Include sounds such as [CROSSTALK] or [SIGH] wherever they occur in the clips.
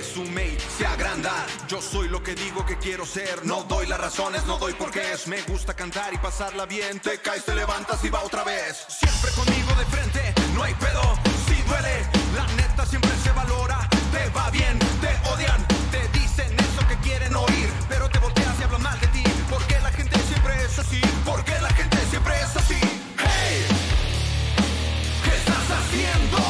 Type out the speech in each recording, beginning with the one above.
habla, presume y se agranda. Yo soy lo que digo que quiero ser. No doy las razones, no doy por qué es. Me gusta cantar y pasarla bien. Te caes, te levantas y va otra vez. Siempre conmigo de frente, no hay pedo. Si duele, la neta siempre se valora. Te va bien, te odian, te dicen eso que quieren oír. Pero te volteas y hablan mal de ti. Porque la gente siempre es así. Porque la gente siempre es así. Hey, ¿qué estás haciendo?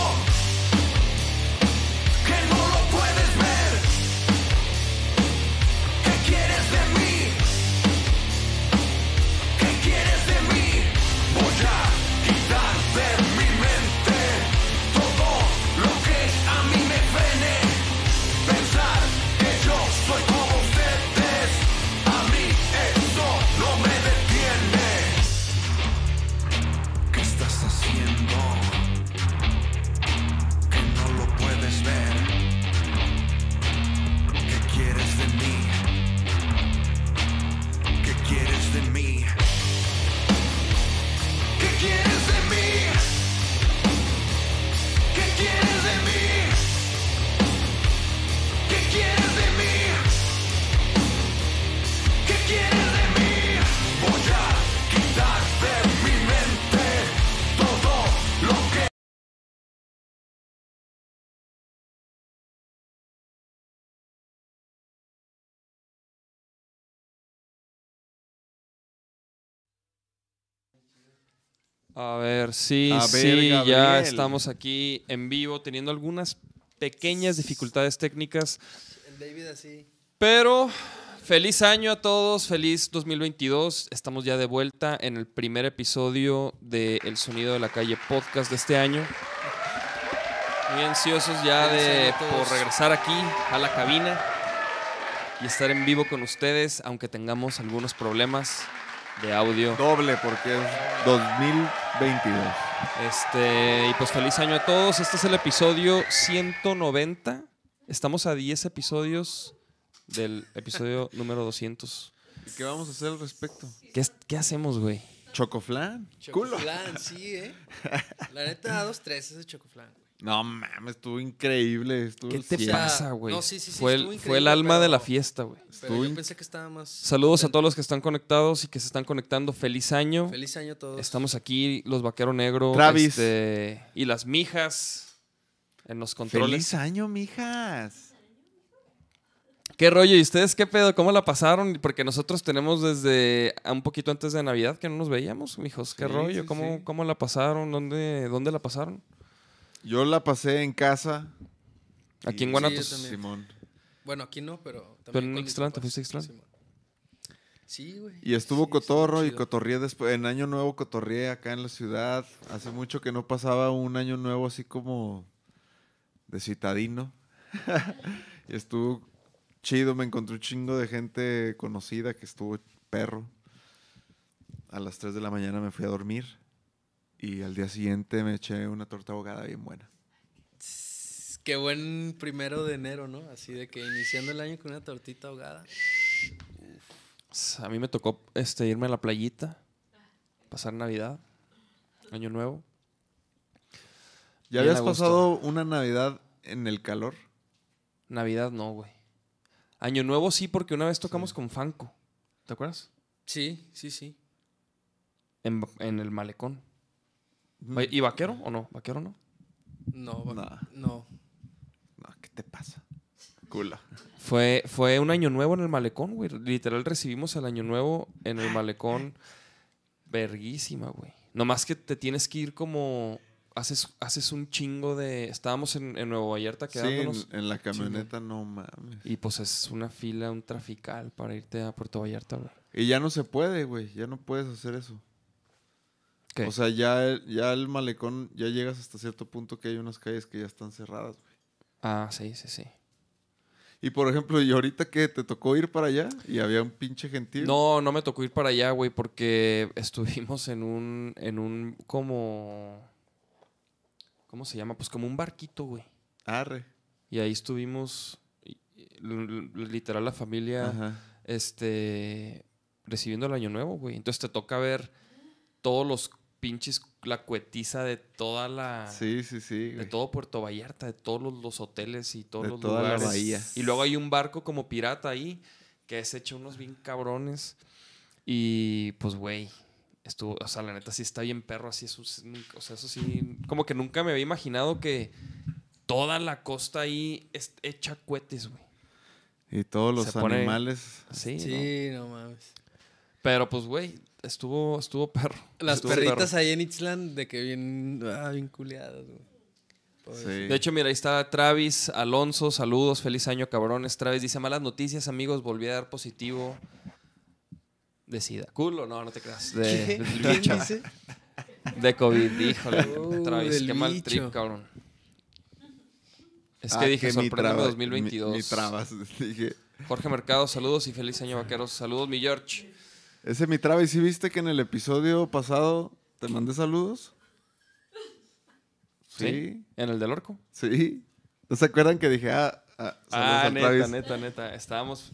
A ver, sí, A ver, sí, ya Gabriel. estamos aquí en vivo teniendo algunas pequeñas dificultades técnicas, El David así. pero feliz año a todos, feliz 2022. Estamos ya de vuelta en el primer episodio de El Sonido de la Calle podcast de este año. Muy ansiosos ya de por regresar aquí a la cabina y estar en vivo con ustedes, aunque tengamos algunos problemas de audio. Doble porque es 2022. Este, y pues feliz año a todos. Este es el episodio 190. Estamos a 10 episodios del episodio [LAUGHS] número 200. ¿Y qué vamos a hacer al respecto? ¿Qué, hacemos, güey? ¿Chocoflan? Culo. Chocoflan, sí, ¿eh? La neta, dos, tres, ese chocoflan. No mames, estuvo increíble. Estuvo ¿Qué te cien. pasa, güey? no, sí, sí, sí, fue, el, fue el alma de la fiesta, güey. Yo pensé que estaba más. Saludos a todos los que están conectados y que se están conectando. Feliz año. Feliz año a todos. Estamos aquí, los Vaquero Negro. Travis. este, y las mijas en los controles. Feliz año, mijas. ¿Qué rollo? ¿Y ustedes qué pedo? ¿Cómo la pasaron? Porque nosotros tenemos desde un poquito antes de Navidad que no nos veíamos, mijos. ¿Qué Sí, rollo? sí, ¿Cómo, sí. ¿Cómo la pasaron? ¿Dónde, ¿Dónde la pasaron? Yo la pasé en casa. Aquí en Guanatos. Sí. Simón. Bueno, aquí no, pero. Pero también en Ixtlán, ¿te papás. fuiste a Ixtlán? Simón. Sí, güey. Y estuvo Sí, cotorro y cotorrié después. En Año Nuevo cotorrié acá en la ciudad. Hace mucho que no pasaba un Año Nuevo así como de citadino. [LAUGHS] y estuvo chido. Me encontré un chingo de gente conocida que estuvo perro. A las 3 de la mañana me fui a dormir. Y al día siguiente me eché una torta ahogada bien buena. Qué buen primero de enero, ¿no? Así de que iniciando el año con una tortita ahogada. A mí me tocó este, irme a la playita, pasar Navidad, Año Nuevo. ¿Ya Bien habías pasado una Navidad en el calor? Navidad no, güey. Año Nuevo sí, porque una vez tocamos con Fanco. ¿Te acuerdas? Sí, sí, sí. En, en el malecón. ¿Y vaquero o no? ¿Vaquero no? No, va- Nah. no. No, ¿qué te pasa? Cula. Fue, fue un año nuevo en el malecón, güey. Literal recibimos el año nuevo en el malecón. Verguísima, güey. Nomás que te tienes que ir como haces, haces un chingo de... Estábamos en, en Nuevo Vallarta Sí, en, quedándonos. en la camioneta, no mames. Y pues es una fila, un trafical para irte a Puerto Vallarta, güey. Y ya no se puede, güey. Ya no puedes hacer eso. ¿Qué? O sea, ya, el- ya el malecón, ya llegas hasta cierto punto que hay unas calles que ya están cerradas, güey. ah, sí, sí, sí. Y por ejemplo, y ahorita que te tocó ir para allá y había un pinche gentío. No, no me tocó ir para allá, güey, porque [LAUGHS] estuvimos en un, en un como, ¿cómo se llama? Pues como un barquito, güey. Arre. Y ahí estuvimos, literal la familia, Ajá. este, recibiendo el año nuevo, güey. Entonces te toca ver todos los pinches, la cuetiza de toda la, Sí, sí, sí. de todo Puerto Vallarta, de todos los, los hoteles y todos De los toda la lugares. bahía. Y luego hay un barco como pirata ahí que es hecho unos bien cabrones. Y pues, güey, estuvo, o sea, la neta sí está bien perro, así eso, sí, o sea, eso sí, como que nunca me había imaginado que toda la costa ahí es hecha cohetes, güey. Y todos los Se pone- animales. Sí, ¿no? Sí, no mames. Pero pues, güey, estuvo, estuvo perro. Las estuvo perritas perro. ahí en Itzlan de que bien, ah, bien culeadas, güey. Pobrecito. Sí. De hecho, mira, ahí está Travis Alonso. Saludos, feliz año, cabrones. Travis dice: Malas noticias, amigos. Volví a dar positivo de SIDA. ¿Culo? No, no te creas. De, ¿Qué? ¿Quién dice? De COVID, híjole. Uh, Travis, qué mal bicho. trip, cabrón. Es Ah, que dije: mi Sorpréndeme traba- 2022. Mi, mi trabas. [LAUGHS] Dije, Jorge Mercado, saludos y feliz año, vaqueros. Saludos, mi George. Ese mi traba. ¿Y si viste que en el episodio pasado te mandé saludos? Sí. ¿En el del orco? Sí. ¿No se acuerdan que dije, ah, ah, saludos Ah, al neta, Travis? neta, neta. Estábamos,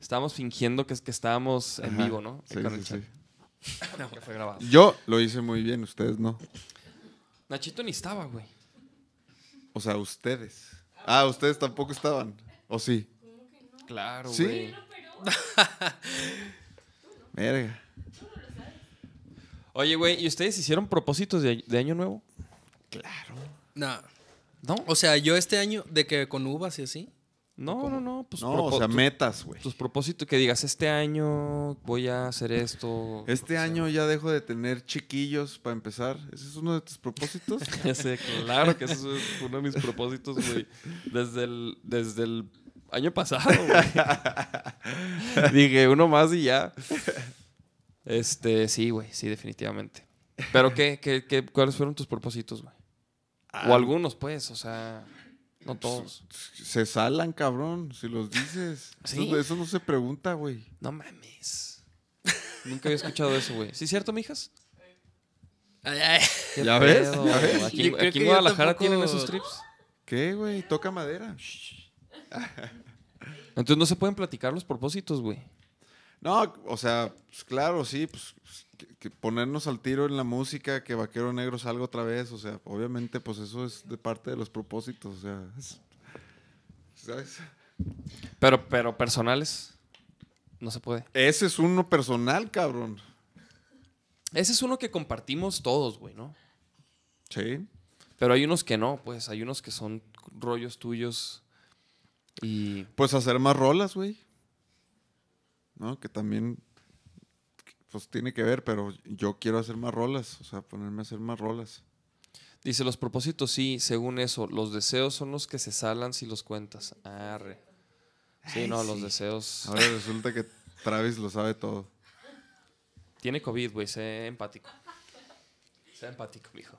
estábamos fingiendo que, que estábamos en vivo, ¿no? Sí, Con el sí, chat. sí. Que fue grabado. Yo lo hice muy bien, ustedes no. Nachito ni estaba, güey. O sea, ustedes. Ah, ustedes tampoco estaban. ¿O sí? Claro, ¿Sí? güey. [LAUGHS] Verga. Oye, güey, ¿y ustedes hicieron propósitos de, de año nuevo? No. ¿No? O sea, yo este año, de que con uvas y así. No, no, no. Pues No, o sea, metas, güey. Tus propósitos que digas, este año voy a hacer esto. Este año ya dejo de tener chiquillos para empezar. ¿Ese es uno de tus propósitos? [LAUGHS] Ya sé, claro que eso es uno de mis propósitos, güey. Desde el, desde el año pasado, güey. [LAUGHS] Dije, uno más y ya. Este, sí, güey, sí, definitivamente. ¿Pero qué, qué, qué, cuáles fueron tus propósitos, güey? O algunos, pues, o sea, no todos. Se salan, cabrón, si los dices. ¿Sí? Eso, eso no se pregunta, güey. No mames. Nunca había escuchado eso, güey. ¿Sí es cierto, mijas? Ay, ay. ¿Qué ¿Ya ves? ¿Ya ves? Aquí, en Guadalajara tampoco- tienen esos trips. ¿Qué, güey? Toca madera. [LAUGHS] Entonces no se pueden platicar los propósitos, güey. No, o sea, pues, claro, sí, pues que- que ponernos al tiro en la música, que Vaquero Negro salga otra vez, o sea, obviamente, pues eso es de parte de los propósitos, o sea, es- ¿sabes? Pero, pero personales, no se puede. Ese es uno personal, cabrón. Ese es uno que compartimos todos, güey, ¿no? Sí. Pero hay unos que no, pues hay unos que son rollos tuyos y Pues hacer más rolas, güey. ¿No? Que también, pues tiene que ver, pero yo quiero hacer más rolas, o sea, ponerme a hacer más rolas. dice los propósitos sí, según eso, los deseos son los que se salan si los cuentas. Arre. Sí, Ay, no, sí. los deseos. Ahora resulta que Travis lo sabe todo. Tiene COVID, güey, sé empático. Sé empático, mijo.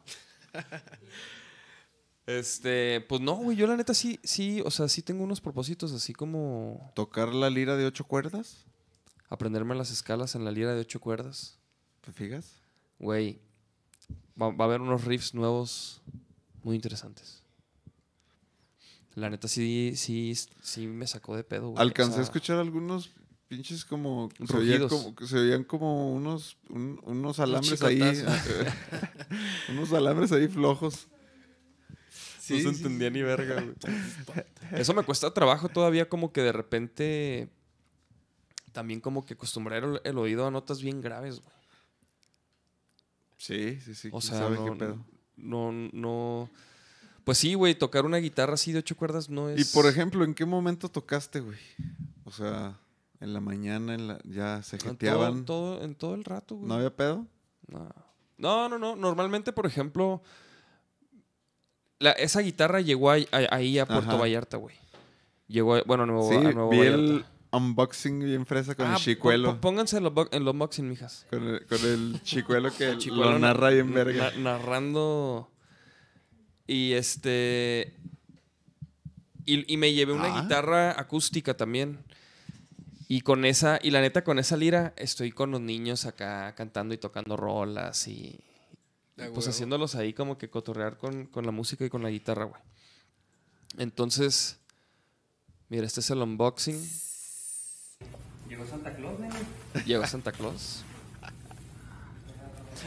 [LAUGHS] Este, pues no, güey, yo la neta sí, sí, o sea, sí tengo unos propósitos así como ¿Tocar la lira de ocho cuerdas? aprenderme las escalas en la lira de ocho cuerdas. ¿Te fijas? Güey, va, va a haber unos riffs nuevos muy interesantes. La neta sí, sí, sí me sacó de pedo, güey. Alcancé O sea, a escuchar algunos pinches como... Se oían como, se oían como unos, un- unos alambres ahí. [LAUGHS] unos alambres ahí flojos. No se entendía ni verga, güey. [LAUGHS] Eso me cuesta trabajo todavía como que de repente también como que acostumbrar el, el oído a notas bien graves, güey. Sí, sí, sí. O sea, sabe no, qué pedo. no, no... Pues sí, güey, tocar una guitarra así de ocho cuerdas no es... Y por ejemplo, ¿en qué momento tocaste, güey? O sea, en la mañana, en la, ya se en todo, jeteaban. todo- en todo el rato, güey. ¿No había pedo? No. no, no, no. Normalmente, por ejemplo, la- esa guitarra llegó ahí, a Puerto Ajá. Vallarta, güey. Llegó, a- bueno, a Nuevo, Sí, a Nuevo vi Vallarta. el unboxing bien fresa con Ah, el chicuelo. Pónganse en los unboxing, mijas. Con el, con el [LAUGHS] chicuelo que Chicuelo lo na- narra bien na- verga. narrando. Y este. Y, y me llevé una Ah. guitarra acústica también. Y con esa, y la neta, con esa lira, estoy con los niños acá cantando y tocando rolas y. Ah, pues huevo. haciéndolos ahí como que cotorrear con, con la música y con la guitarra, güey. Entonces. Mira, este es el unboxing. Llegó Santa Claus, nene. Llegó Santa Claus.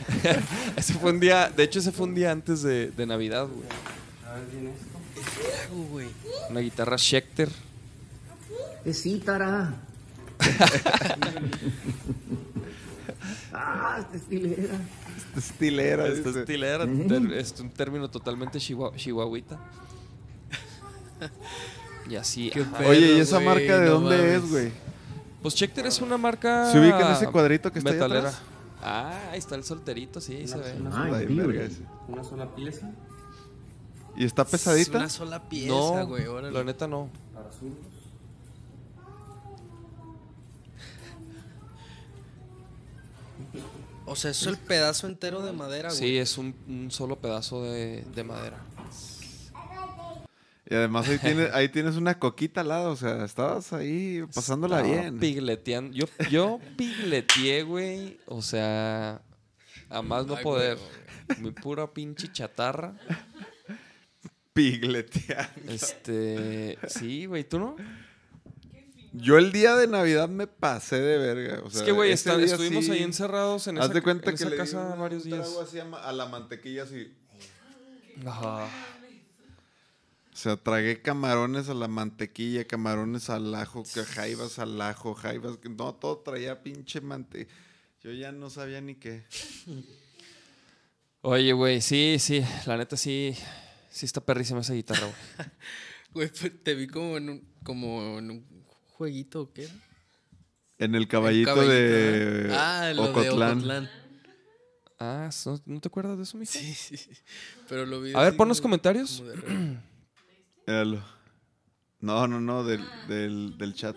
[LAUGHS] ese fue un día, de hecho ese fue un día antes de, de Navidad, güey. A ver, viene esto. Hago, güey. Una guitarra Schecter. [LAUGHS] Es cítara. ah, esta estilera. Estilera. Esta dice. estilera, ter- es un término totalmente chihuahuita. Y así. Pedo. Oye, ¿y esa marca de no dónde mames. es, güey? Pues Schecter es una marca. ¿Se ubica en ese cuadrito que está ahí metalera. atrás? Ah, ahí está el solterito, sí, ahí se ve. Una, Ah, Ay, una sola pieza ¿Y está Es pesadita? una sola pieza, No, güey. la neta no. para. O sea, es el pedazo entero de madera, güey. Sí, es un, un solo pedazo de, de madera. Y además ahí tienes, ahí tienes una coquita al lado, o sea, estabas ahí pasándola Estaba bien. Pigleteando. Yo, yo pigleteé, güey. O sea, a más no Ay, poder. güey, Mi pura pinche chatarra. Pigleteando. Este. Sí, güey, ¿tú no? Yo el día de Navidad me pasé de verga. o sea, es que, güey, estuvimos sí- ahí encerrados en Haz esa, de cuenta en que esa le di casa un varios días. trago así a, la mantequilla así. Ajá. O sea, tragué camarones a la mantequilla, camarones al ajo, que jaivas al ajo, jaivas. que- No, todo traía pinche mante. Yo ya no sabía ni qué. Oye, güey, sí, sí. La neta sí. Sí está perrísima esa guitarra, güey. [LAUGHS] Güey, pues, te vi como en un, como en un jueguito, ¿o ¿qué era? En el El caballito, de ¿no? Ah, lo Ocotlán. de Ocotlán. Ah, ¿so- ¿no te acuerdas de eso, mijo? Sí, sí, sí. Pero lo vi A ver, pon los comentarios. de. No, no, no, del, del, del chat.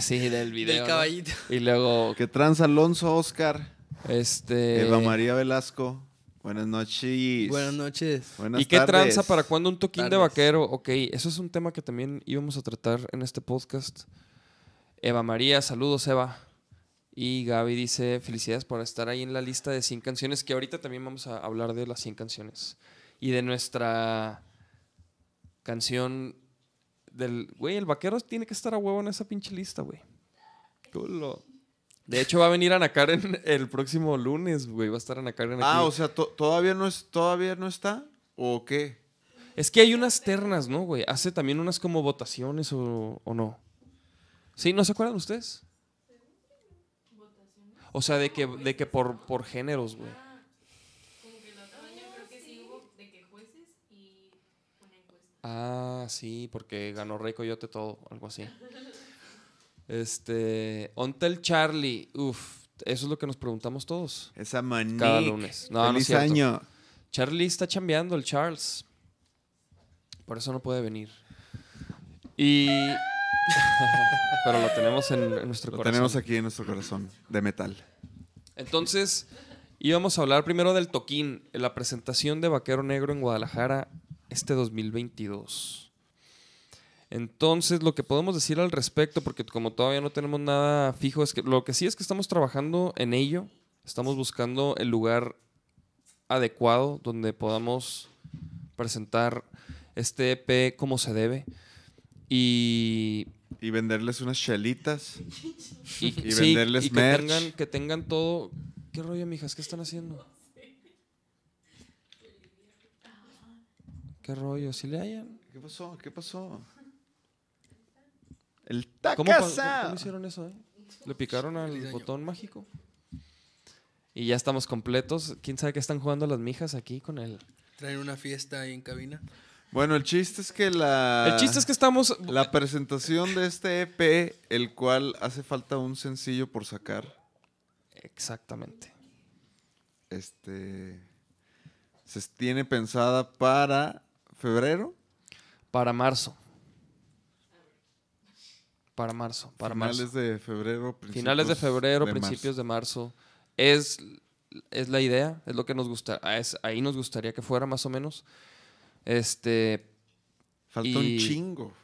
Sí, del video. Del ¿no? caballito. Y luego, Que trans Alonso Oscar, este. Eva María Velasco. Buenas noches. Buenas noches. Buenas ¿Y qué tardes. tranza para cuándo un toquín de vaquero? Ok, eso es un tema que también íbamos a tratar en este podcast. Eva María, saludos Eva. Y Gaby dice, felicidades por estar ahí en la lista de 100 canciones, que ahorita también vamos a hablar de las 100 canciones. Y de nuestra canción del... Güey, el vaquero tiene que estar a huevo en esa pinche lista, güey. Culo. De hecho, va a venir Ana Karen [LAUGHS] el próximo lunes, güey. Va a estar Ana Karen aquí. Ah, o sea, to- ¿todavía no, es, ¿todavía no está? ¿O qué? Es que hay unas ternas, ¿no, güey? Hace también unas como votaciones o, o no. ¿Sí? ¿No se acuerdan ustedes? O sea, de que, de que por, por géneros, güey. Ah, sí, porque ganó Rey Coyote todo, algo así. Este, Ontel Charlie, uff, eso es lo que nos preguntamos todos. Esa manía. Cada lunes. No, no es Feliz año. Charlie está chambeando, el Charles. Por eso no puede venir. Y. [LAUGHS] Pero lo tenemos en, en nuestro Lo corazón. tenemos aquí en nuestro corazón, de metal. Entonces, íbamos a hablar primero del toquín, la presentación de Vaquero Negro en Guadalajara este 2022. Entonces, lo que podemos decir al respecto, porque como todavía no tenemos nada fijo, es que lo que sí es que estamos trabajando en ello. Estamos buscando el lugar adecuado donde podamos presentar este EP como se debe. Y Y venderles unas chelitas. y, Y sí, venderles y que merch. tengan, que tengan todo. ¿Qué rollo, mijas? ¿Qué están haciendo? ¿Qué rollo? ¿Si le hayan? ¿Qué pasó? ¿Qué pasó? El está ¿Cómo, cómo hicieron eso? eh? ¿Le picaron al botón mágico? Y ya estamos completos. ¿Quién sabe qué están jugando las mijas aquí con el...? Traen una fiesta ahí en cabina. Bueno, el chiste es que la. el chiste es que estamos... La presentación de este EP, el cual hace falta un sencillo por sacar. Exactamente. Este. se tiene pensada para febrero. Para marzo. Para marzo. Para finales marzo. de febrero. Finales de principios febrero, de principios marzo. de marzo. Es, es la idea, es lo que nos gusta. ah, es- ahí nos gustaría que fuera más o menos. Este, Falta y- un chingo.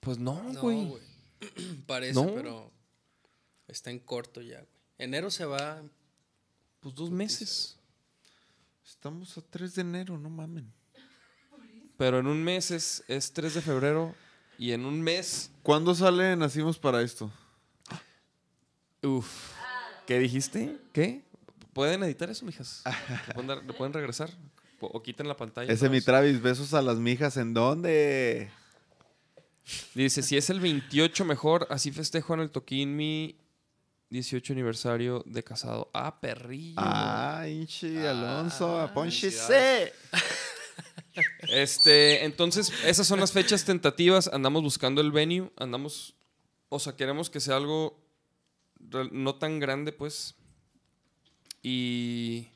pues no, No, güey. güey. [CLEARS THROAT] Parece, No. pero está en corto ya, güey. Enero se va. pues dos meses. Estamos a 3 de enero, no mamen. Pero en un mes es, es 3 de febrero y en un mes... ¿Cuándo sale Nacimos para esto? Uf. ¿Qué dijiste? ¿Qué? ¿Pueden editar eso, mijas? ¿Le pueden, dar- le pueden regresar? O, o quiten la pantalla. Ese mi. Travis, besos a las mijas, ¿en dónde? Dice, si es el 28 mejor, así festejo en el Toquín mi 18 aniversario de casado. Ah, perrillo. Ah, Inchi, Alonso, Ah. C. Este, entonces, esas son las fechas tentativas. Andamos buscando el venue. Andamos. O sea, queremos que sea algo no tan grande, pues. Y.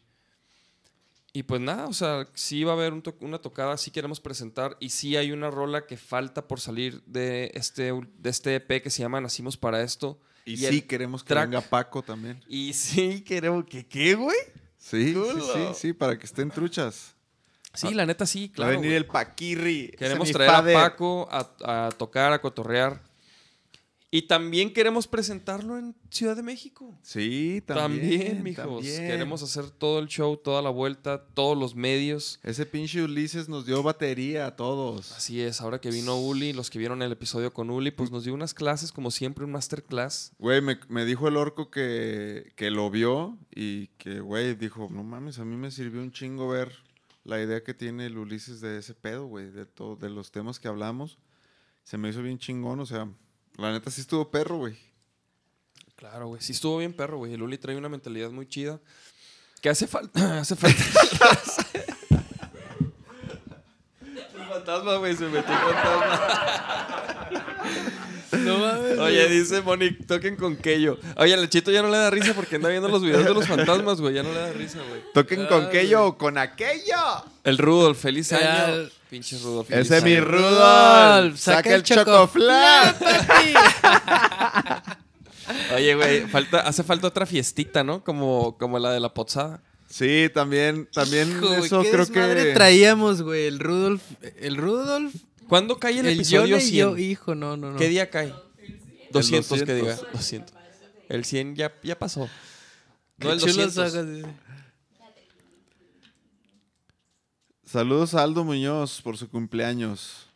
Y pues nada, o sea, sí va a haber un to- una tocada, sí queremos presentar. Y sí hay una rola que falta por salir de este, de este EP que se llama Nacimos para esto. Y, Y sí, queremos que track- venga Paco también. Y sí queremos que. ¿Qué, güey? Sí, sí, sí, sí, para que estén truchas. Sí, la neta sí, Va a claro. venir güey. el Paquirri. Queremos traer a Paco a, a tocar, a cotorrear. Y también queremos presentarlo en Ciudad de México. Sí, También, también. mijos. también. Queremos hacer todo el show, toda la vuelta, todos los medios. Ese pinche Ulises nos dio batería a todos. Así es, ahora que vino Uli, los que vieron el episodio con Uli, pues nos dio unas clases, como siempre, un masterclass. Güey, me, me dijo el orco que, que lo vio y que, güey, dijo, no mames, a mí me sirvió un chingo ver la idea que tiene el Ulises de ese pedo, güey, de, todo, de los temas que hablamos. Se me hizo bien chingón, o sea, la neta sí estuvo perro, güey. Claro, güey. Sí estuvo bien perro, güey. El Uli trae una mentalidad muy chida. Que hace falta. [LAUGHS] hace falta. [LAUGHS] el fantasma, güey. Se metió el fantasma. [LAUGHS] No mames. Oye, dice Monique, toquen con Kello. Oye, el chito ya no le da risa porque anda viendo los videos de los fantasmas, güey. Ya no le da risa, güey. Toquen con Ah, aquello o con aquello. El Rudolf, feliz año. Pinche Rudolf. feliz Ese es mi. Rudolf. Saca el chocoflan. [LAUGHS] Oye, güey, falta, hace falta otra fiestita, ¿no? Como, como la de la pozada. Sí, también, también Hijo, eso qué creo que... traíamos, güey. El Rudolf. El Rudolf. ¿Cuándo cae el, El, episodio Yone y 100? yo, hijo, no, no, no. ¿Qué día cae? 200, que 200. diga. 200. El 100 ya, ya pasó. No, el chulos 200. ojos, dice. Saludos a Aldo Muñoz por su cumpleaños.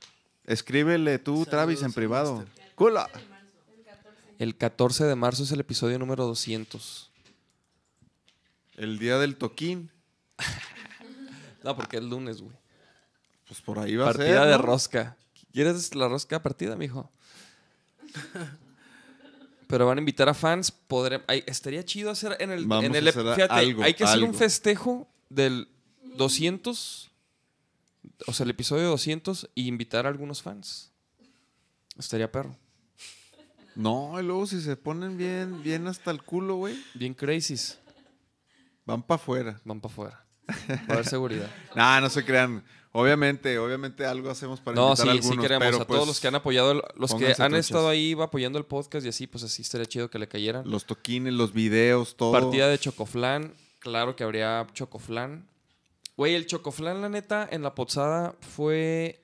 Escríbele tú, Travis, en Saludos, privado. Cula. El 14 de marzo es el episodio número 200. El día del toquín. [LAUGHS] No, porque es lunes, güey. Pues por ahí va a ser. Partida de ¿no? rosca. ¿Quieres la rosca partida, mijo? Pero van a invitar a fans. Podré, ay, estaría chido hacer en el. Vamos en a el hacer fíjate, algo, hay que hacer un festejo del 200. O sea, el episodio 200 y invitar a algunos fans. Estaría perro. No, y luego si se ponen bien, bien hasta el culo, güey, Bien crazies. van para afuera. Van para afuera. Va a haber seguridad. [LAUGHS] Nah, no se crean. Obviamente, obviamente algo hacemos para No, invitar sí, a sí algunos. queremos. pero, a todos pues, los que han apoyado, los que han truchas. estado ahí apoyando el podcast y así, pues así estaría chido que le cayeran. Los toquines, los videos, todo. Partida de Chocoflan. Claro que habría Chocoflan. Güey, el Chocoflan, la neta, en la pozada fue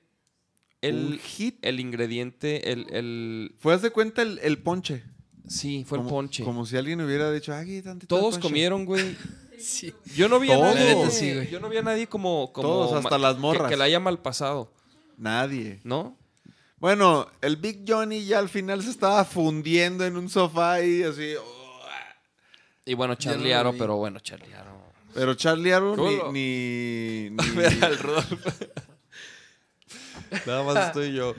el, hit. el ingrediente, el, el- Fue, haz de cuenta, el, el ponche. Sí, fue el ponche. Como si alguien hubiera dicho, ay, tantito Todos ponche". comieron, güey. [LAUGHS] Sí. Yo no vi a nadie. La neta, sí, güey. yo no vi a nadie como. como Todos, hasta las que- morras. Que, la haya mal pasado, Nadie. ¿no? Bueno, el Big Johnny ya al final se estaba fundiendo en un sofá y así. Y bueno, Charlie Aro, pero bueno, Charlie Aro. Pero Charlie Culo. ni. ni, [LAUGHS] ni- Ver al Rodolfo. Nada más estoy yo.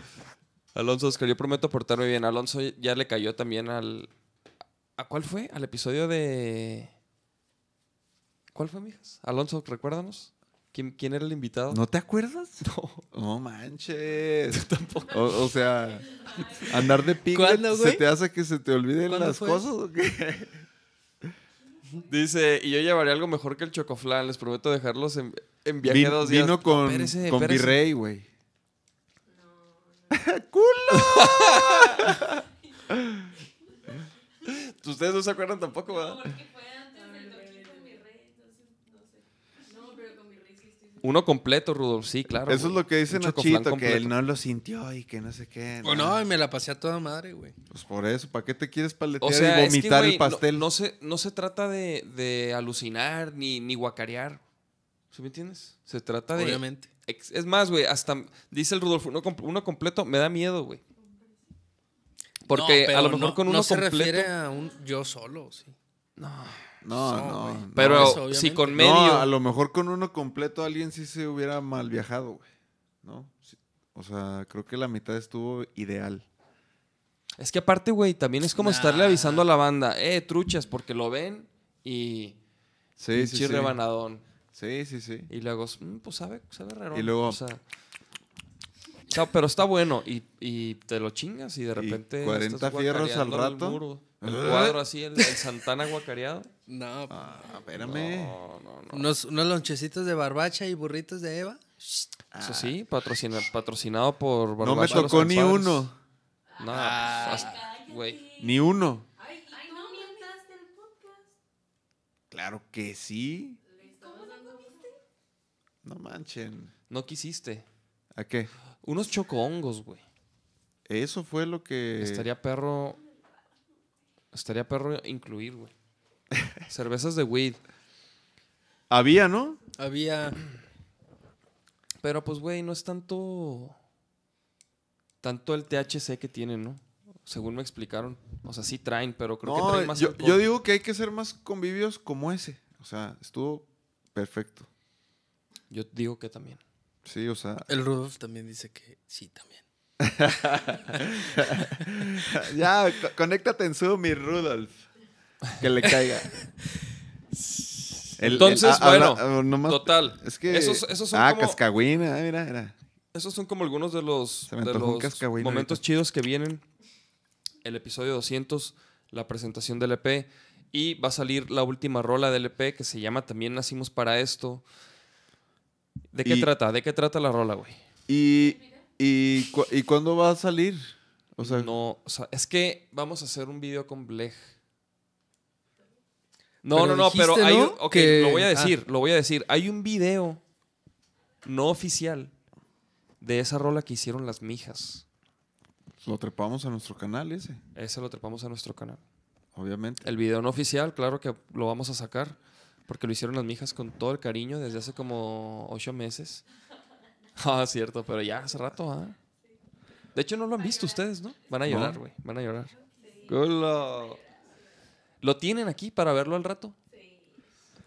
Alonso Oscar, yo prometo portarme bien. Alonso ya le cayó también al. ¿A cuál fue? Al episodio de. ¿Cuál fue, mijas? Alonso, recuérdanos. ¿Quién, quién era el invitado? ¿No te acuerdas? [LAUGHS] No. No manches. [LAUGHS] O, o sea, andar de piglet ¿Cuándo, se te hace que se te olviden ¿Cuándo las fue? cosas o qué? Dice, y yo llevaré algo mejor que el chocoflan. Les prometo dejarlos en. En viaje Vin- dos días. vino con, Espérese, con espérese. Virrey, güey. [LAUGHS] Ustedes no se acuerdan tampoco, ¿verdad? Uno completo, Rudolf, sí, claro. Eso es lo que dice Nachito, que él no lo sintió y que no sé qué. O no, y me la pasé a toda madre, güey. Pues por eso, ¿para qué te quieres paletear O sea, y es que, vomitar güey, el pastel? No, no se, no se trata de, de alucinar ni, ni guacarear. ¿Sí me entiendes? Se trata de. Obviamente. Es más, güey, hasta dice el Rudolf, uno, com- uno completo me da miedo, güey. Porque No, a lo mejor no- con uno no se completo. refiere a un yo solo, sí. No, No, no. no. Pero eso, si con No, medio. a lo mejor con uno completo alguien sí se hubiera mal viajado, güey. ¿No? Sí. O sea, creo que la mitad estuvo ideal. Es que aparte, güey, también es como estarle avisando a la banda, eh, truchas, porque lo ven y. Sí, sí, sí. rebanadón. Sí, sí, sí. Y luego, "Mm, pues sabe, sabe raro. Y luego- O sea, pero está bueno y, y te lo chingas y de repente. 40 estás fierros al el rato. muro. El ¿Eh? cuadro así, el, el Santana guacareado. No, Ah, espérame. No, no, no. unos, unos lonchecitos de barbacha y burritos de Eva. Eso sí, patrocina- patrocinado por no me Barbacha tocó ni uno. No, pues, hasta- güey. Ni uno. Ay, no mientas del podcast. Claro que sí. No manchen. No quisiste. ¿A qué? Unos chocohongos, güey. Eso fue lo que... Estaría perro. Estaría perro incluir, güey. Cervezas de weed. Había, ¿no? Había. Pero pues, güey, no es tanto. Tanto el THC que tienen, ¿no? Según me explicaron. O sea, sí traen, pero creo que traen más yo, alcohol. yo digo que hay que ser más convivios como ese. O sea, estuvo perfecto. Yo digo que también. Sí, o sea... El Rudolf también dice que sí, también. [LAUGHS] ya, co- conéctate en Zoom, mi Rudolf. Que le caiga. El- Entonces, el- ah, habla- bueno, ah, nomás- total. Es que... Esos- esos son ah, como- cascagüina, ah, mira, mira. Esos son como algunos de los, de los momentos ahorita. chidos que vienen. El episodio 200, la presentación del EP. Y va a salir la última rola del EP que se llama También Nacimos para Esto. ¿De qué Y- trata? ¿De qué trata la rola, güey? ¿Y, y, cu- ¿Y cuándo va a salir? O sea, no, o sea, es que vamos a hacer un video con Blech. No, Pero no, no, pero hay ¿no? un- ok, que- lo voy a ah. decir, lo voy a decir. Hay un video no oficial de esa rola que hicieron las mijas. lo trepamos a nuestro canal ese, Ese lo trepamos a nuestro canal. obviamente. El video no oficial, claro que lo vamos a sacar, porque lo hicieron las mijas con todo el cariño desde hace como ocho meses. [LAUGHS] Ah, cierto, pero ya hace rato, ¿ah? De hecho, no lo han visto ustedes, ¿no? Van a llorar, güey. Van a llorar. Culo. ¿Lo tienen aquí para verlo al rato?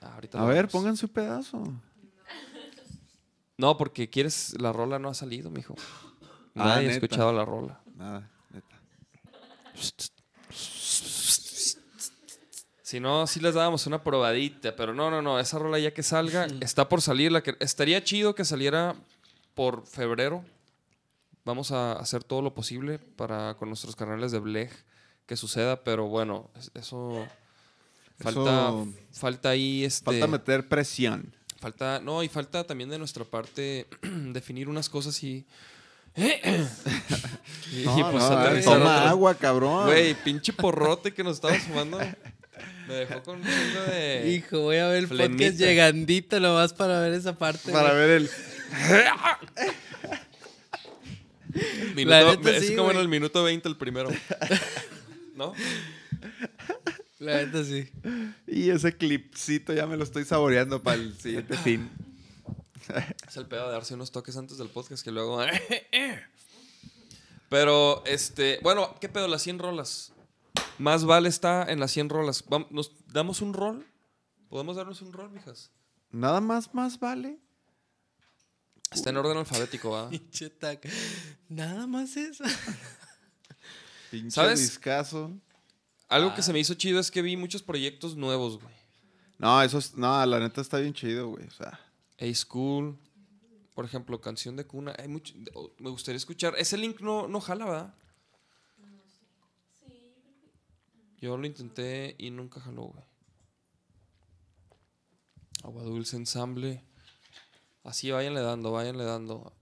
Ah, ahorita A ver, vemos. pongan su pedazo. No, porque quieres. La rola no ha salido, mijo. Ah, Nadie ha escuchado la rola. Nada, neta. Si no, sí les dábamos una probadita, pero no, no, no, esa rola ya que salga, [LAUGHS] está por salir, la que estaría chido que saliera por febrero. Vamos a hacer todo lo posible para con nuestros canales de Bleg que suceda, pero bueno, es- eso falta Eso- falta ahí este Falta meter presión. falta no, y falta también de nuestra parte [CLEARS THROAT] definir unas cosas y [LAUGHS] y, No, pues, no, aterrizar toma agua, cabrón. Güey, pinche porrote que nos estamos fumando. Me dejó con un chingo de. Hijo, voy a ver el Flemita. podcast llegandito nomás para ver esa parte. Para güey. ver el... [LAUGHS] Minuto- neta es sí, como en el minuto 20 el primero. [LAUGHS] ¿No? La neta sí. Y ese clipcito ya me lo estoy saboreando para el siguiente fin. Es el pedo de darse unos toques antes del podcast que luego. [LAUGHS] Pero, este. Bueno, ¿qué pedo? Las 100 rolas. Más vale está en las 100 rolas. ¿Nos damos un rol? ¿Podemos darnos un rol, mijas? Nada más, más vale. Está en orden alfabético, ¿va? [LAUGHS] Nada más eso. [LAUGHS] Pinche ¿Sabes? discazo. Algo Ah. que se me hizo chido es que vi muchos proyectos nuevos, güey. No, eso es... No, la neta está bien chido, güey. O sea... A-School, por ejemplo, canción de cuna. Hay mucho, me gustaría escuchar. Ese link no, no jala, ¿verdad? Yo lo intenté y nunca jaló, güey. Agua Dulce Ensamble. Así váyanle dando, váyanle dando.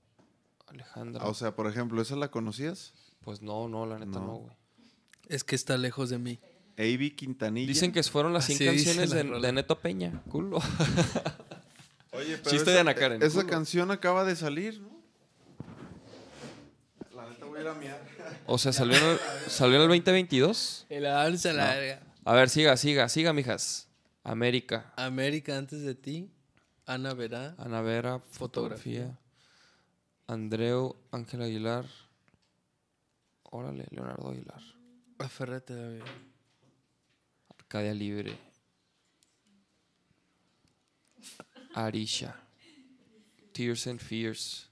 Alejandra. Ah, o sea, por ejemplo, ¿esa la conocías? Pues no, no, la neta No. no, güey. Es que está lejos de mí. Avi Quintanilla. Dicen que fueron las 100 Así dice canciones la de, de Neto Peña. Culo. [LAUGHS] Oye, pero Chiste esa, de Ana Karen, esa culo. canción acaba de salir, ¿no? La neta voy a ir a miar. O sea, salió en el, salió en el 2022. El avance a la verga. A ver, siga, siga, siga, mijas. América. América antes de ti. Ana Verá. Ana Vera, fotografía. Fotografía. Andreu, Ángel Aguilar. Órale, Leonardo Aguilar. Aférrate, David. Arcadia Libre. Arisha. Tears and Fears.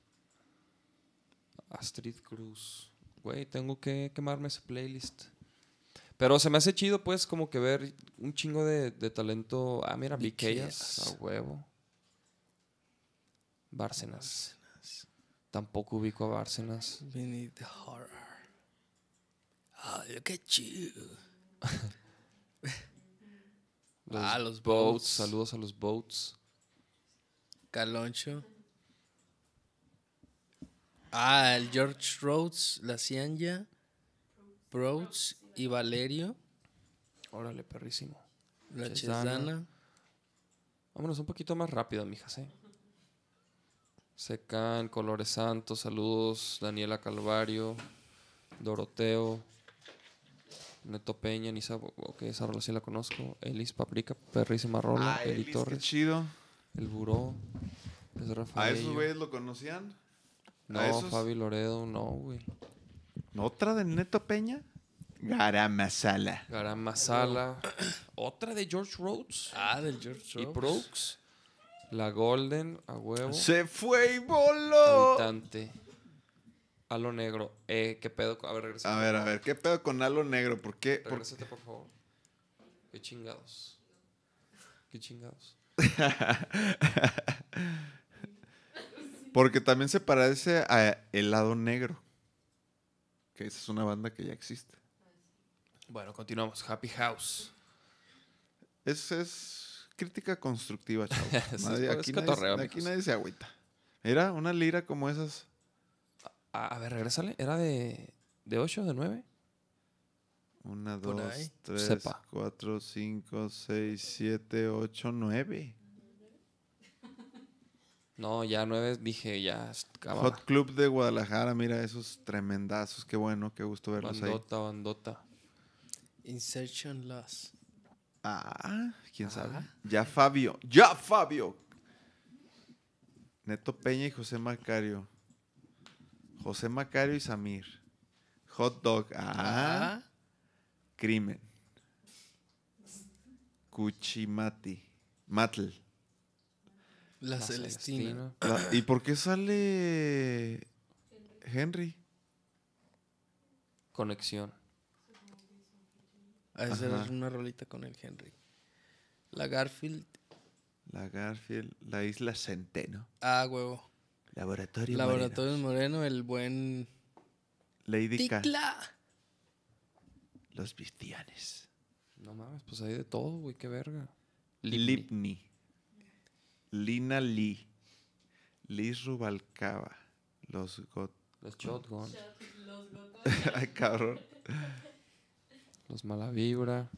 Astrid Cruz. Güey, tengo que quemarme ese playlist. Pero se me hace chido, pues, como que ver un chingo de, de talento. Ah, mira, Viqueas, a huevo. Bárcenas. Tampoco ubico a Bárcenas. Beneath the horror. Ah, look at you. Ah, los Boats. Saludos a los Boats. Caloncho. Ah, el George Rhodes, la Cianya, Rhodes y Valerio, Órale, perrísimo. la Chesdana. Chesdana. Vámonos un poquito más rápido, mijas, ¿eh? Secan, Colores Santos, saludos. Daniela Calvario, Doroteo, Neto Peña, ni sab- ok, esa rola sí la conozco. Elis Paprika, perrísima rola. Ah, Eli Elis, qué Torres, chido. El Buró, es ¿A Rafael. esos güeyes lo conocían? No, a? Fabi Loredo, no, güey. ¿Otra de Neto Peña? Garamasala. Garam Masala. Otra de George Rhodes. Ah, del George Y Rhodes. Brooks. La Golden, a huevo. Se fue y voló. Habitante. Halo negro. Eh, ¿qué pedo? con- A ver, regresa. A ver, a ver, ¿qué pedo con Halo Negro? ¿Por qué? por- Regrésate, por favor. Qué chingados. Qué chingados. [LAUGHS] Porque también se parece a Helado Negro. Que esa es una banda que ya existe. Bueno, continuamos. Happy House. Es, es crítica constructiva, chavos. [LAUGHS] Nadie- aquí, nadie, aquí nadie se agüita. Mira, una lira como esas. A, a ver, regrésale. ¿Era de, de 8 de 9? Una, Por dos, ahí. tres, Sepa. cuatro, cinco, seis, siete, ocho, nueve. No, ya 9 dije, ya. cámara. Hot Club de Guadalajara, mira esos tremendazos. Qué bueno, qué gusto verlos ahí. Bandota, bandota. Insertion Loss. Ah, quién sabe. Ah. Ya Fabio. Ya Fabio. Neto Peña y José Macario. José Macario y Samir. Hot Dog. Ah. Ah, Crimen. Cuchimati. Matl. la, La Celestina. La- ¿Y por qué sale Henry? Conexión. A esa era una rolita con el Henry. La Garfield. La Garfield. La Isla Centeno. Ah, huevo. Laboratorio. Laboratorios Moreno, el buen. Lady. Ticla. Los Vistianes. No mames, pues hay de todo, güey. Qué verga. Lipni. Lipni. Lina Lee. Liz Rubalcaba. Los Got. Los Shotgun. [LAUGHS] Ay, cabrón. Los Malavibra.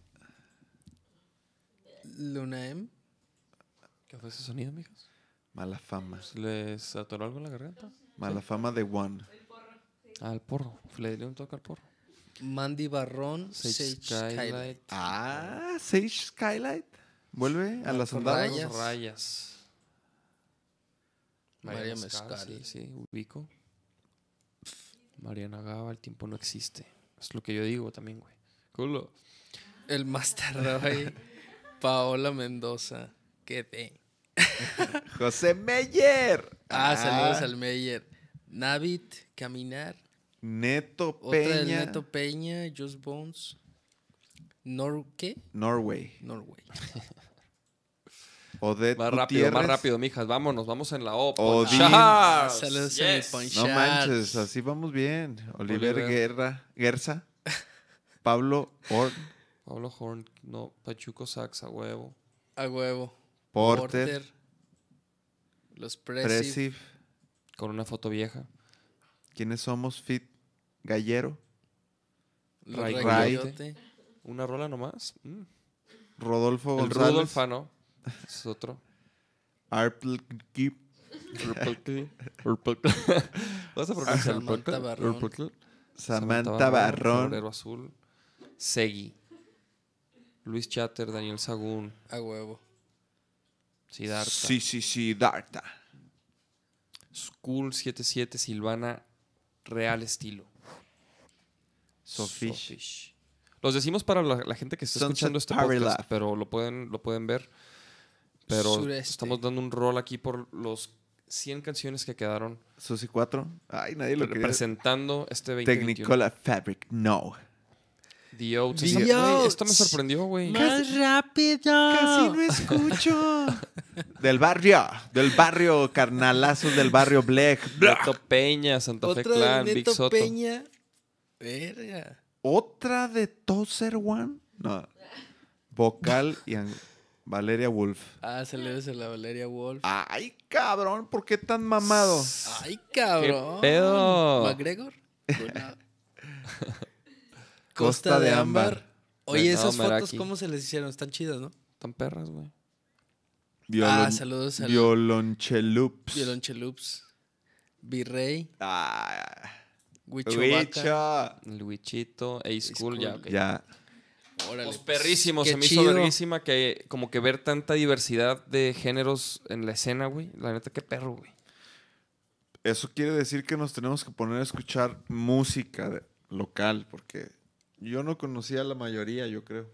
Luna M. ¿Qué fue ese sonido, mijas? Mala fama. ¿Se ¿Les atoró algo en la garganta? Mala fama de One. Ah, el porro. Le dio un toque al porro. Mandy Barrón. Sage, Sage, Skylight. Skylight. Ah, Sage Skylight. Vuelve a las andadas. Rayas. Rayas. María Sí, Mezcal. sí, ubico. Mariana Gaba, el tiempo no existe. Es lo que yo digo también, güey. Culo. El Master [LAUGHS] Roy. Paola Mendoza. Qué de. [LAUGHS] José Meyer. Ah, saludos al Meyer. Navit, Caminar. Neto Otra del Peña. Neto Peña, Just Bones. Nor ¿Qué? Norway. Norway. [LAUGHS] Odette Más rápido, más rápido, mijas. Vámonos, vamos en la O. Saludos Yes. a mi No manches, así vamos bien. Oliver, Oliver. Guerra, Gerza. Pablo Or- Pablo Horn, no. Pachuco Sax, a huevo. A huevo. Porter. Los Presiv. Con una foto vieja. ¿Quiénes somos? Fit Gallero. Ray Rayote. ¿Una rola nomás? Mm. Rodolfo El González. Rudolf, ah, no. [LAUGHS] Es otro. Arple Kip. [LAUGHS] ¿Vas a pronunciar Samantha? Barrón. Samantha Barrón. Sombrero Azul. Segui. Luis Chatter, Daniel Sagún, A huevo. Siddhartha. Sí, sí, sí, Darta. School 77, Silvana, Real Estilo. Sofish. Sofish. Los decimos para la, la gente que está Sunset escuchando este Party podcast, Lab. pero lo pueden, lo pueden ver. Pero Sureste. estamos dando un rol aquí por los 100 canciones que quedaron Susi 4. Ay, nadie lo quería. presentando este 2021. Technicolor Fabric, no. The Oats. The Oats. Esto me sorprendió, güey. ¡Más rápido! Casi no escucho. [LAUGHS] del barrio, del barrio, carnalazos del barrio Black. Neto Peña, Santa Fe Clan, de Big Soto. Peña. Verga. Otra de Tozer One. No. Vocal y Valeria Wolf. Ah, saludos a la Valeria Wolf. Ay, cabrón, ¿por qué tan mamado? Ay, cabrón. pedo? ¿McGregor? Costa de Ámbar. Oye, No, esas fotos, Meraki. ¿cómo se les hicieron? Están chidas, ¿no? Tan perras, güey. Violon- Ah, saludos al Violonchelups. Violonchelups. Virrey. Ah, Huichovaca. Huicha. El Wichito, A-School, ya, ok. Ya. Órale, Pues pues, perrísimo, qué se me hizo chido. verguísima que como que ver tanta diversidad de géneros en la escena, güey. La neta, qué perro, güey. Eso quiere decir que nos tenemos que poner a escuchar música de- local, porque yo no conocía a la mayoría, yo creo.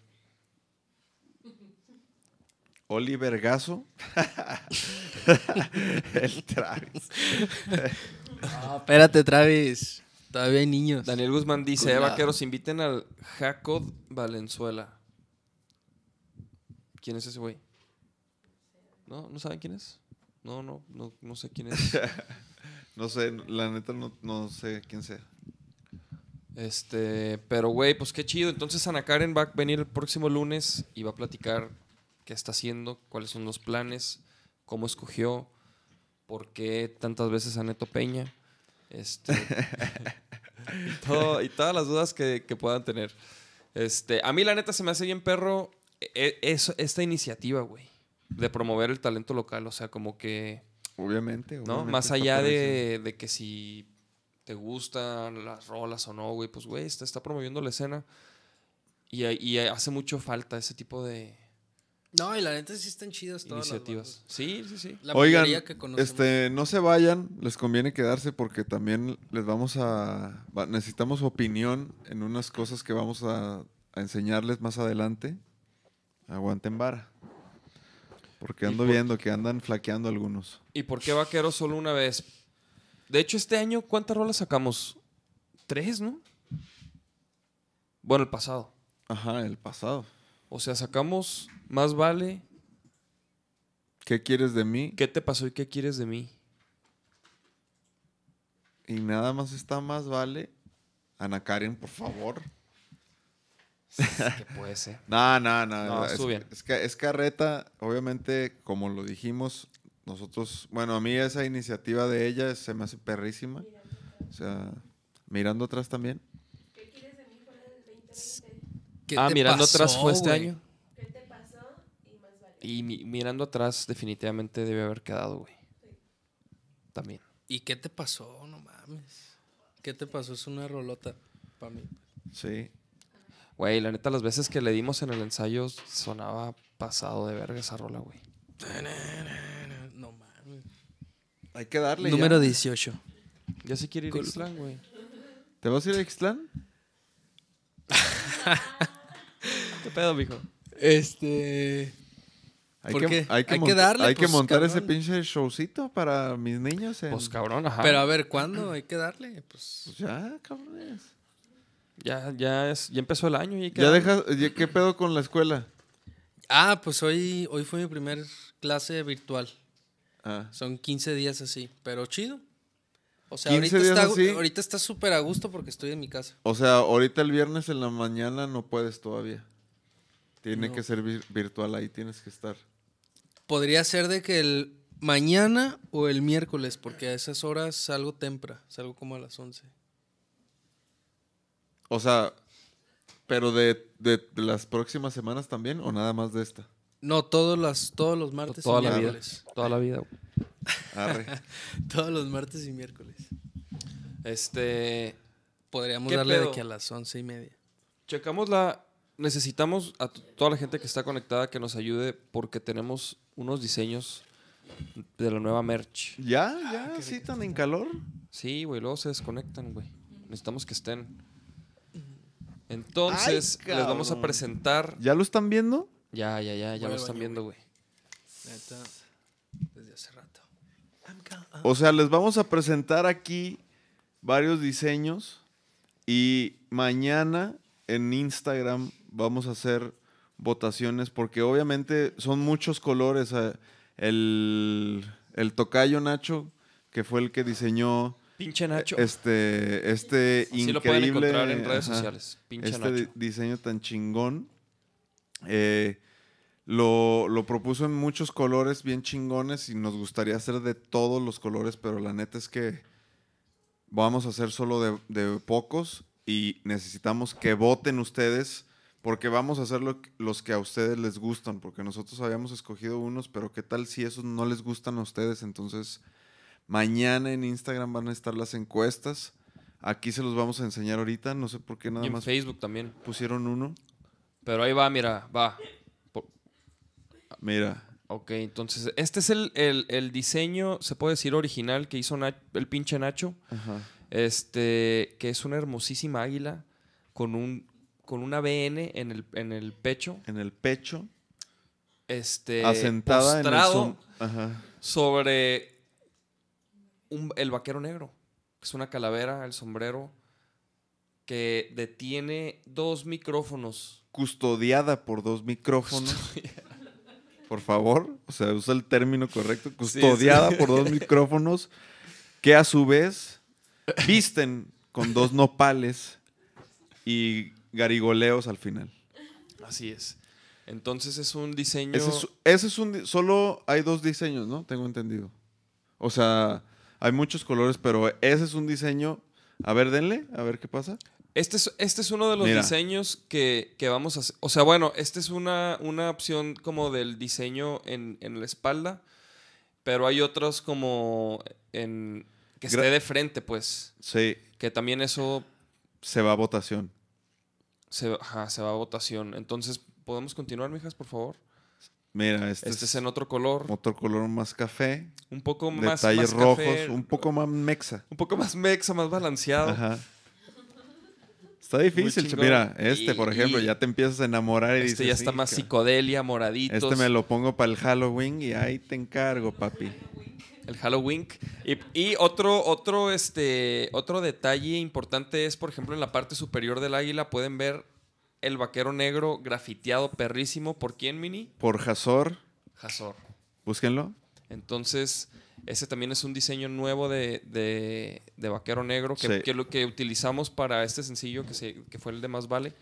Oliver Gaso. [LAUGHS] El Travis. Ah, espérate, Travis. Todavía hay niños. Daniel Guzmán dice, eh, Cuidado. vaqueros, inviten al Jacob Valenzuela. ¿Quién es ese güey? ¿No? ¿No saben quién es? No, no, no, no sé quién es. [LAUGHS] No sé, la neta no, no sé quién sea. Este, pero güey, pues qué chido. Entonces Ana Karen va a venir el próximo lunes y va a platicar qué está haciendo, cuáles son los planes, cómo escogió, por qué tantas veces a Neto Peña. Este, [LAUGHS] y, todo- y todas las dudas que, que puedan tener. Este, a mí la neta se me hace bien perro e- eso- esta iniciativa, güey, de promover el talento local. O sea, como que... Obviamente. ¿no? obviamente Más allá de, de que si te gustan las rolas o no, güey, pues, güey, está, está promoviendo la escena. Y, y hace mucho falta ese tipo de No, y la neta sí están chidas todas iniciativas. Sí, sí, sí. La Oigan, que este, no se vayan, les conviene quedarse porque también les vamos a, va- necesitamos opinión en unas cosas que vamos a, a enseñarles más adelante. Aguanten vara. Porque ando por- viendo que andan flaqueando algunos. ¿Y por qué Vaquero solo una vez? De hecho, este año, ¿cuántas rolas sacamos? Tres, ¿no? Bueno, el pasado. Ajá, el pasado. O sea, sacamos Más vale, ¿Qué quieres de mí? ¿qué te pasó y qué quieres de mí? Y nada más está más vale. Ana Karen, por favor. ¿Qué puede ser? No, no, no. No, es, bien. es ca- es carreta, obviamente, como lo dijimos, nosotros, bueno, a mí esa iniciativa de ella se me hace perrísima. O sea, mirando atrás también. ¿Qué Ah, te mirando pasó, atrás fue este güey? año. Y mi- mirando atrás definitivamente debe haber quedado, güey. También. ¿Y qué te pasó? No mames. ¿Qué te pasó? Es una rolota para mí. Sí. Güey, la neta, las veces que le dimos en el ensayo sonaba pasado de verga esa rola, güey. No mames. Hay que darle. Número ya. 18. Ya se quiere ir a. Ixtlán, güey. ¿Te vas a ir a Ixtlán? [LAUGHS] ¿Qué pedo, mijo? Este. Hay ¿Por que, qué? Hay que, Hay que monta- darle, hay que pues, montar ese pinche showcito para mis niños. en- Pues cabrón, ajá. Pero a ver, ¿cuándo? Hay que darle. Pues. Pues ya, cabrones. ya, ya, es, ya empezó el año y hay que Ya dejas, ¿qué pedo con la escuela? Ah, pues hoy, hoy fue mi primer clase virtual. Ah, Son 15 días así, pero chido. O sea, 15 ahorita días está, así. ahorita está súper a gusto porque estoy en mi casa. o sea, ahorita el viernes en la mañana no puedes todavía. Tiene No. que ser vir- virtual ahí, tienes que estar. Podría ser de que el mañana o el miércoles, porque a esas horas salgo temprano, salgo como a las 11. O sea, pero de, de- de las próximas semanas también o nada más de esta. No, todos, las, todos los martes Toda y la vida. miércoles. Toda la vida. güey. [LAUGHS] Arre. [LAUGHS] Todos los martes y miércoles. Este. Podríamos ¿Qué darle pedo? de que a las once y media. Checamos la. Necesitamos a toda la gente que está conectada que nos ayude porque tenemos unos diseños de la nueva merch. ¿Ya? ¿Ya? ¿Sí tan en calor? Sí, güey, luego se desconectan, güey. Necesitamos que estén. Entonces, Ay, les vamos a presentar. ¿Ya lo están viendo? Ya, ya, ya, ya lo están baño, viendo, güey. Neta, desde hace rato. O sea, les vamos a presentar aquí varios diseños y mañana en Instagram vamos a hacer votaciones porque obviamente son muchos colores. eh, El, el tocayo Nacho, que fue el que diseñó Pinche Nacho. este, este Sí increíble... lo pueden encontrar en redes ajá, sociales. Pinche este Nacho. diseño tan chingón. eh, lo, lo propuso en muchos colores bien chingones y nos gustaría hacer de todos los colores, pero la neta es que vamos a hacer solo de, de pocos y necesitamos que voten ustedes porque vamos a hacer lo que- los que a ustedes les gustan, porque nosotros habíamos escogido unos, pero qué tal si esos no les gustan a ustedes, entonces mañana en Instagram van a estar las encuestas. Aquí se los vamos a enseñar ahorita, no sé por qué nada y en más Facebook también. pusieron uno. Pero ahí va, mira, va. Por- Mira, Ok, entonces, este es el, el- el diseño, se puede decir original, que hizo el pinche Nacho. ajá. Este, que es una hermosísima águila con un con una BN en el, en el pecho. en el pecho, Este, asentada en el postrado ajá. sobre un- el vaquero negro, que es una calavera, el sombrero, que detiene dos micrófonos. custodiada por dos micrófonos. Por favor, o sea, usa el término correcto, custodiada por dos micrófonos que a su vez visten con dos nopales y garigoleos al final. Así es. Entonces es un diseño. Ese es, ese es un solo hay dos diseños, ¿no? Tengo entendido. O sea, hay muchos colores, pero ese es un diseño. A ver, denle, a ver qué pasa. Este es, este es uno de los Mira. diseños que, que vamos a hacer. O sea, bueno, esta es una, una opción como del diseño en, en la espalda, pero hay otros como en que Gra- esté de frente, pues. Sí, Que también eso se va a votación. Se, ajá, se va a votación. Entonces, ¿podemos continuar, mijas, por favor? Mira, este, Este es es en otro color, otro color más café, un poco más, detalles más rojos, café, un poco más mexa. un poco más mexa, más balanceado. Ajá. Está difícil. Mira, este, Y- por ejemplo, ya te empiezas a enamorar y Este dices, ya está "Sí, más psicodelia, moraditos. Este me lo pongo para el Halloween y ahí te encargo, papi. El Halloween. Y, y otro, otro, este, otro detalle importante es, por ejemplo, en la parte superior del águila pueden ver el vaquero negro grafiteado perrísimo. ¿Por quién, Mini? Por Hazor, Hazor. búsquenlo. Entonces, ese también es un diseño nuevo de, de- de vaquero negro que, Sí. que lo que utilizamos para este sencillo que, se, que fue el de Más Vale.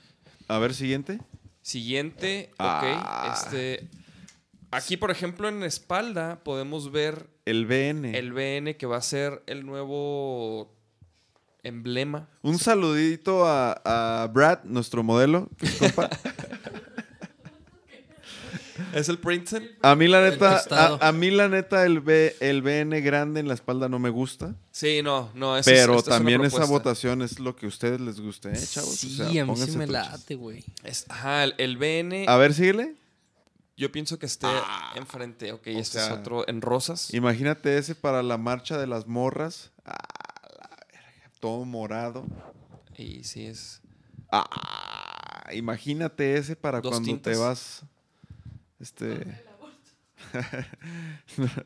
A ver, siguiente. Siguiente, Ah. ok. Este, aquí, por ejemplo, en la espalda podemos ver El BN. el BN que va a ser el nuevo emblema. Un saludito a, a Brad, nuestro modelo. es compa. [LAUGHS] ¿Es el Princeton? A mí la neta, a, a mí la neta el, B, el BN grande en la espalda no me gusta. Sí, no, no. esa es- pero esta es una también esa votación es lo que a ustedes les guste, ¿eh, chavos? O Sí, sea, a mí sí me late, güey. Ajá, el, el BN, A ver, síguele. Yo pienso que esté enfrente. Ok, o este es otro en rosas. Imagínate ese para la marcha de las morras. Ah, la verga, todo morado. Y sí es. Ah, imagínate ese para Dos cuando tintas. te vas. Este. [LAUGHS]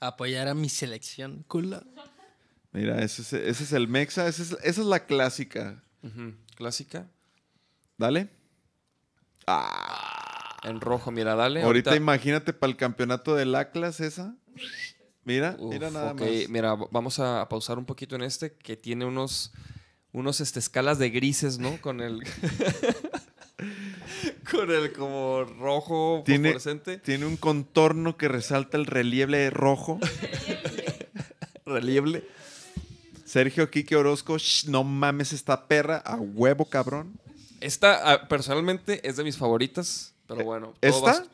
Apoyar a mi selección. Culo. Mira, ese es, ese es el Mexa. ese es- esa es la clásica. Clásica. Dale. En rojo, mira, dale. Ahorita, imagínate para el campeonato del Atlas esa. Mira, Uf, mira nada más. Mira, vamos a pausar un poquito en este que tiene unos, unos este, escalas de grises, ¿no? Con el, [LAUGHS] Con el como rojo Tiene, tiene un contorno que resalta el relieve rojo. [LAUGHS] Relieve. Sergio Quique Orozco, "Shh, no mames esta perra, a huevo cabrón. Esta, ah, personalmente, es de mis favoritas. Pero bueno. todo ¿Esta?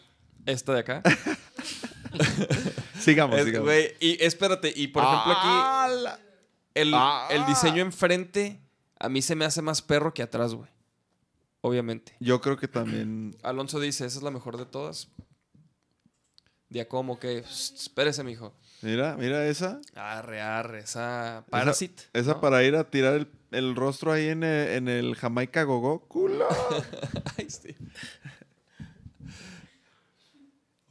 Esta de acá. [LAUGHS] Sigamos, Es- sigamos. y espérate, y por ejemplo aquí, el, Ah. el diseño enfrente, a mí se me hace más perro que atrás, güey. Obviamente. Yo creo que también. [CLEARS THROAT] Alonso dice, esa es la mejor de todas. Día como que, "Shh, espérese, mijo. Mira, mira esa. Arre, arre, esa Parasite. Esa ¿no? para ir a tirar el, el rostro ahí en el, en el Jamaica Gogó. Culo. [LAUGHS] Ay, sí.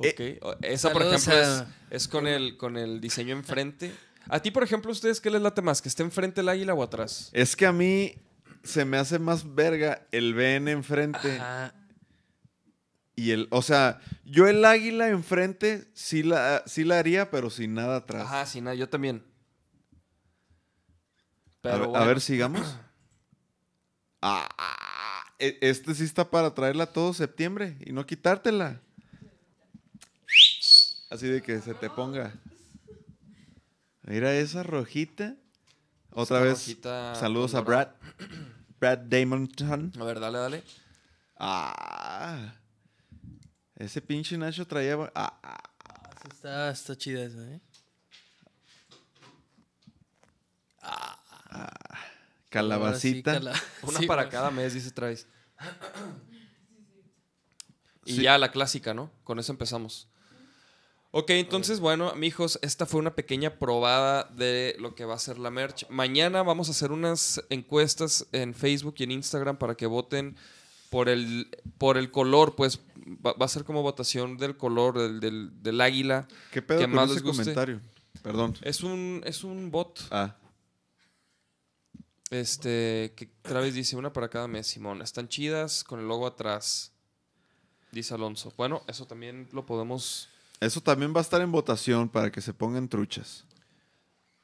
Eh, Ok. Esa, por ejemplo, a- es, es con, el, con el diseño enfrente. A ti, por ejemplo, ¿ustedes qué les late más? ¿Que esté enfrente el águila o atrás? Es que a mí se me hace más verga el BN enfrente Ajá. y el. O sea, yo el águila enfrente sí la, sí la haría, pero sin nada atrás. Ajá, sí, nada, yo también. a, Pero ver, a bueno. ver, sigamos. [CLEARS THROAT] Ah, e- este sí está para traerla todo septiembre y no quitártela. Así de que se te ponga. Mira esa rojita. Otra vez. rojita Saludos a Brad. [CLEARS THROAT] Brad Damonton. A ver, dale, dale. Ah. Ese pinche Nacho traía. Ah, ah. Está, está chida esa, ¿eh? calabacita. Ahora sí, cala- Una Sí, para cada mes, dice Travis. [CLEARS THROAT] Y Sí. ya la clásica, ¿no? Con eso empezamos. Ok, entonces, bueno, mijos, esta fue una pequeña probada de lo que va a ser la merch. Mañana vamos a hacer unas encuestas en Facebook y en Instagram para que voten por el, por el color, pues va, va a ser como votación del color del, del- del águila. ¿Qué pedo que con más ese les guste. comentario? Perdón. Es un, es un bot. Ah. Este, que Travis dice una para cada mes, Simón. Están chidas con el logo atrás. Dice Alonso. Bueno, eso también lo podemos. Eso también va a estar en votación para que se pongan truchas.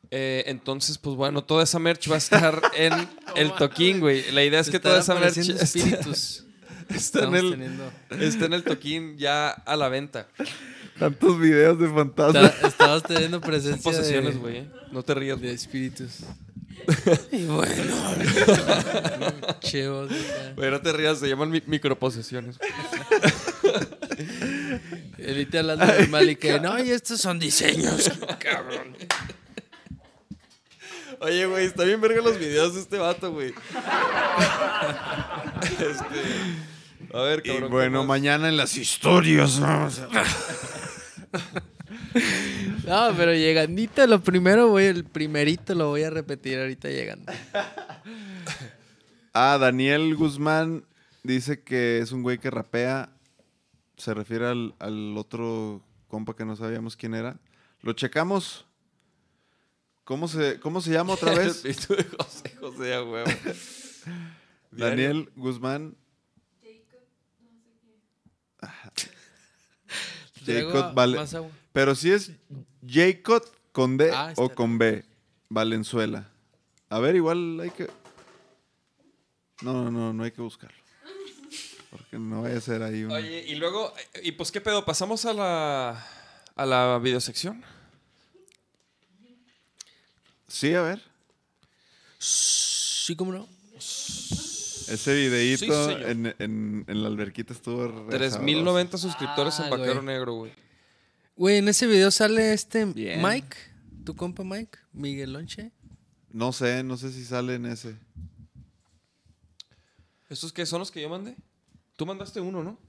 Eh, entonces, pues bueno, toda esa merch va a estar [LAUGHS] en el toquín, güey. La idea es Se que toda esa merch está, espíritus. [LAUGHS] está en el, teniendo- está en el toquín ya a la venta. Tantos videos de fantasmas. Está- Estamos teniendo Son presencia posesiones, de, güey. ¿eh? No te rías, de espíritus. [LAUGHS] y bueno. Chevos. Güey, no te rías, se llaman mi- microposesiones. Ahorita hablando de mal y que no, y estos son diseños. [LAUGHS] Cabrón. Oye, güey, está bien verga los videos de este vato, güey. Este, a ver, Y cabrón. ¿qué bueno, mañana en las historias vamos a... No, pero llegandito, lo primero, voy, el primerito lo voy a repetir ahorita llegando. Ah, Daniel Guzmán dice que es un güey que rapea. Se refiere al, al otro compa que no sabíamos quién era. Lo checamos. ¿Cómo se, cómo se llama otra [LAUGHS] vez? José José, a huevo. [LAUGHS] Daniel Guzmán. Jacob Vale-. Pero si es Jacob con D Ah, o con B. Valenzuela. A ver, igual hay que. No, no, no, no hay que buscarlo. Porque no vaya a ser ahí un. Oye, y luego, eh, y pues, ¿qué pedo? ¿Pasamos a la, a la videosección? Sí, a ver. Sí, cómo no. Ese videíto señor. en, en- en la alberquita estuvo re 3090 suscriptores en Ah, Vaquero güey. Negro, güey. Güey, en ese video sale este Bien. Mike, tu compa Mike, Miguel Lonche. sabroso. No sé, no sé si sale en ese. ¿Estos qué son los que yo mandé? Tú mandaste uno, ¿no?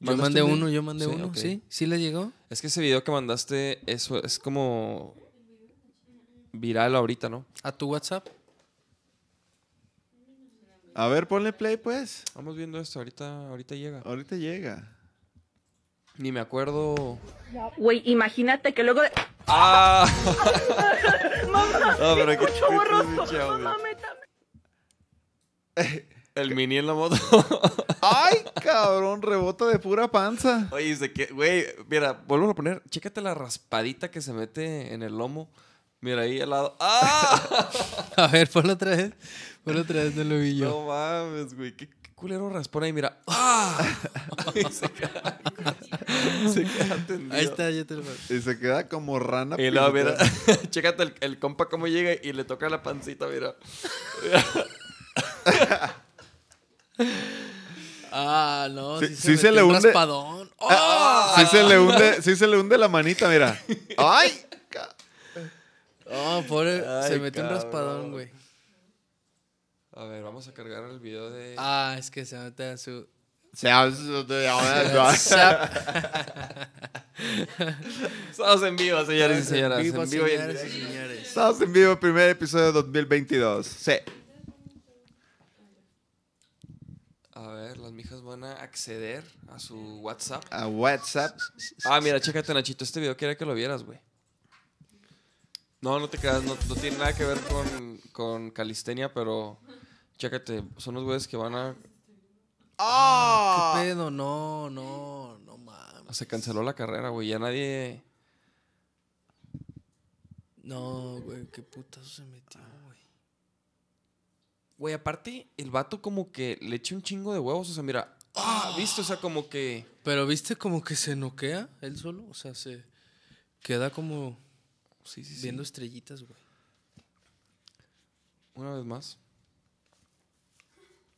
Yo ¿Mandaste mandé un uno, yo mandé Sí, uno. ¿sí? ¿Sí le llegó? Es que ese video que mandaste, eso es como viral ahorita, ¿no? ¿A tu WhatsApp? A ver, ponle play, pues. Vamos viendo esto, ahorita, ahorita llega. Ahorita llega. Ni me acuerdo. Güey, imagínate que luego de... ¡Ah! [LAUGHS] no, pero qué escucho [LAUGHS] El mini en la moto. [LAUGHS] ¡Ay, cabrón! Rebota de pura panza. Oye, dice que, güey, mira, vuelvo a poner, chécate la raspadita que se mete en el lomo. Mira ahí al lado. ¡Ah! [LAUGHS] A ver, ponlo otra vez. Ponlo otra vez, no lo vi yo. No mames, güey. Qué, qué culero raspón ahí, mira. [LAUGHS] ¡Ah! Y se queda, se queda tendido. Ahí está, ya te lo. Y se queda como rana. Y luego, mira, chécate el, el compa cómo llega y le toca la pancita, mira. Ah, no, Sí- sí, sí se, se le metió un hunde. raspadón. Ah, sí se le hunde, sí se le hunde la manita, mira. ¡Ay! Oh, pobre, Ay, se metió un raspadón, güey. A ver, vamos a cargar el video de... Ah, es que se mete a su... Se [LAUGHS] Estamos en vivo, señores y señoras. En vivo, señores y señores. Estamos en vivo, primer episodio de 2022. Sí. A ver, van a acceder a su WhatsApp. A WhatsApp. Ah, mira, chécate, Nachito. Este video quería que lo vieras, güey. No, no te quedas. No, no tiene nada que ver con, con calistenia, pero chécate. Son los güeyes que van a. ¡Ah! ¿Qué pedo? No, no, no mames. Se canceló la carrera, güey. Ya nadie. No, güey, qué putazo se metió, güey. Güey, aparte, el vato como que le echa un chingo de huevos. O sea, mira. Ah, ¿viste? O sea, como que. Pero viste como que se noquea él solo, o sea, se queda como Sí, sí, sí. viendo estrellitas, güey. Una vez más.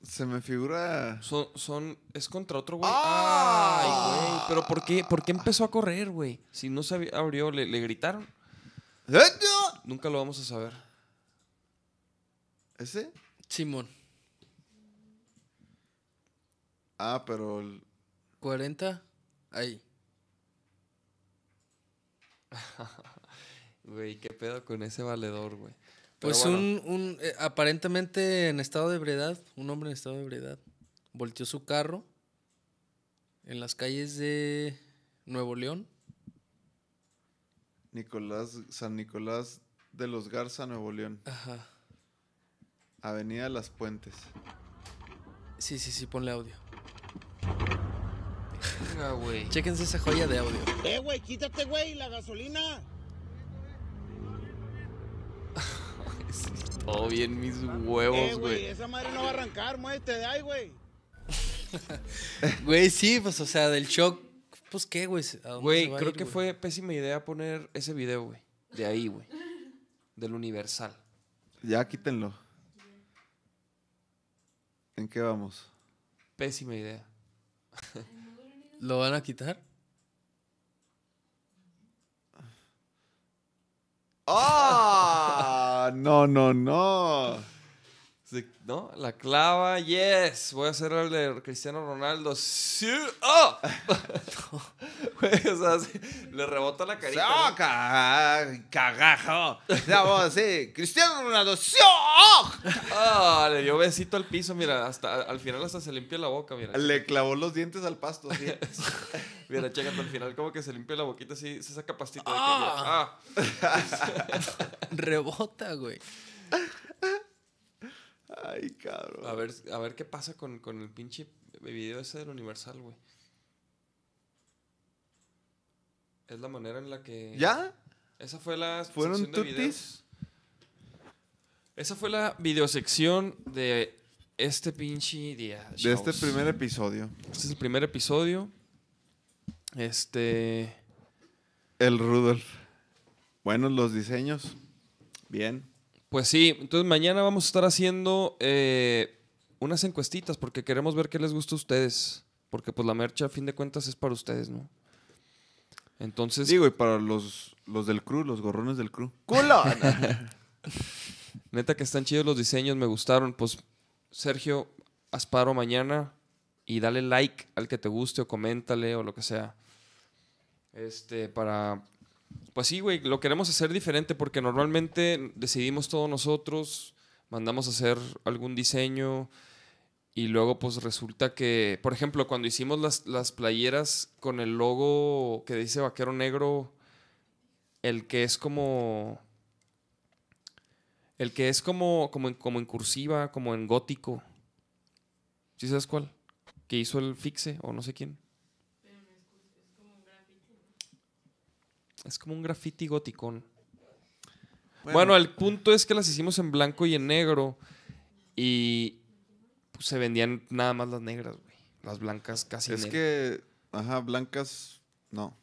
Se me figura. Son, son, es contra otro güey. ¡Ah! Ay, güey. Pero ¿por qué, ¿por qué empezó a correr, güey? Si no se había- abrió, le, le gritaron. Nunca lo vamos a saber. ¿Ese? Simón, Ah, pero. el- 40, ahí. [LAUGHS] Güey, qué pedo con ese valedor, güey. Pues bueno, un, un eh, aparentemente en estado de ebriedad, un hombre en estado de ebriedad, volteó su carro en las calles de Nuevo León. Nicolás, San Nicolás de los Garza, Nuevo León. Ajá. Avenida Las Puentes. Sí, sí, sí, ponle audio. Venga, güey. Chéquense esa joya de audio. Eh, güey, quítate, güey, la gasolina. Todo bien mis Eh, huevos, güey, güey. esa madre no va a arrancar, muévete de ahí, güey. [LAUGHS] Güey, sí, pues, o sea, del shock, pues, ¿qué, güey? ¿A dónde Güey, creo ir, que fue pésima idea poner ese video, güey. De ahí, güey. Del Universal. Ya quítenlo. ¿En qué vamos? Pésima idea. [LAUGHS] ¿Lo van a quitar? ¡Ah! No, no, no. ¿No? La clava, yes. Voy a hacer el de Cristiano Ronaldo. Sí. ¡Oh! [LAUGHS] Güey, o sea, sí, le rebota la carita. ¿no? ¡Soca! ¡Cagajo! Vamos así. Cristiano Ronaldo. ¡sí! Ah, le dio besito al piso, mira, hasta al final hasta se limpia la boca, mira. Le clavó los dientes al pasto. sí. Mira, chécate al final como que se limpia la boquita así, se saca pastita de que ya- ah. [LAUGHS] Rebota, güey. Ay, cabrón. A ver, a ver qué pasa con, con el pinche video ese del Universal, güey. Es la manera en la que. ¿Ya? Esa fue la ¿Fueron tutis? Esa fue la videosección de este pinche día. De este primer episodio. Este es el primer episodio. Este. El Rudolf. Buenos los diseños. Bien. Pues sí, entonces mañana vamos a estar haciendo eh, unas encuestitas porque queremos ver qué les gusta a ustedes. Porque pues la mercha a fin de cuentas es para ustedes, ¿no? Entonces, Digo, y para los, los del crew, los gorrones del crew. [LAUGHS] ¡Culo! neta que están chidos los diseños, me gustaron. Pues Sergio, asparo mañana y dale like al que te guste o coméntale o lo que sea. Este, para... Pues sí, güey, lo queremos hacer diferente porque normalmente decidimos todos nosotros, mandamos a hacer algún diseño y luego pues resulta que, por ejemplo, cuando hicimos las, las playeras con el logo que dice Vaquero Negro, el que es como... El que es como, como, como en cursiva, como en gótico. ¿Sí sabes cuál? Que hizo el fixe o no sé quién. Es como un graffiti goticón. Bueno, el punto es que las hicimos en blanco y en negro. Y pues, se vendían nada más las negras, güey. Las blancas casi Es negras. que, ajá, blancas, no.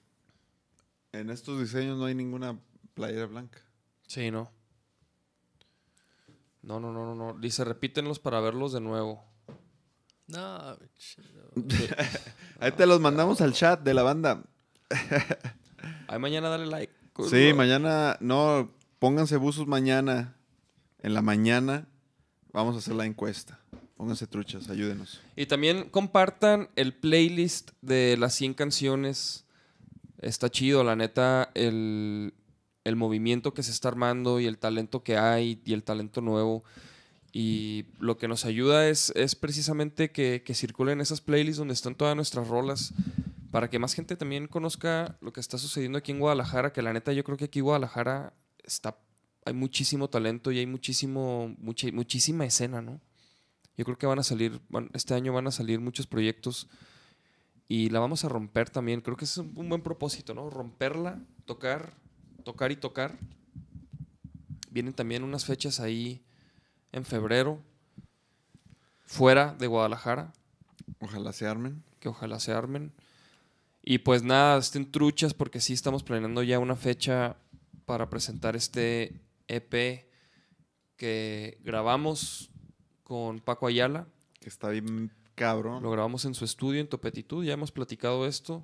En estos diseños no hay ninguna playera blanca. Sí, no. No, no, no, no, no. Dice, repítenlos para verlos de nuevo. No, chido. [LAUGHS] Ahí te los mandamos al chat de la banda. [LAUGHS] Ay, mañana dale like. Sí, mañana, no, pónganse buzos mañana. En la mañana vamos a hacer la encuesta. Pónganse truchas, ayúdenos. Y también compartan el playlist de las 100 canciones. Está chido, la neta, el, el movimiento que se está armando y el talento que hay y el talento nuevo. Y lo que nos ayuda es, es precisamente que, que circulen esas playlists donde están todas nuestras rolas para que más gente también conozca lo que está sucediendo aquí en Guadalajara, que la neta yo creo que aquí en Guadalajara está, hay muchísimo talento y hay muchísimo, mucha, muchísima escena, ¿no? Yo creo que van a salir, van- este año van a salir muchos proyectos y la vamos a romper también. Creo que es un buen propósito, ¿no? Romperla, tocar, tocar y tocar. Vienen también unas fechas ahí en febrero, fuera de Guadalajara, Ojalá se armen. que ojalá se armen. Y pues nada, estén truchas porque sí estamos planeando ya una fecha para presentar este EP que grabamos con Paco Ayala. Que está bien cabrón. Lo grabamos en su estudio en Topetitud, ya hemos platicado esto.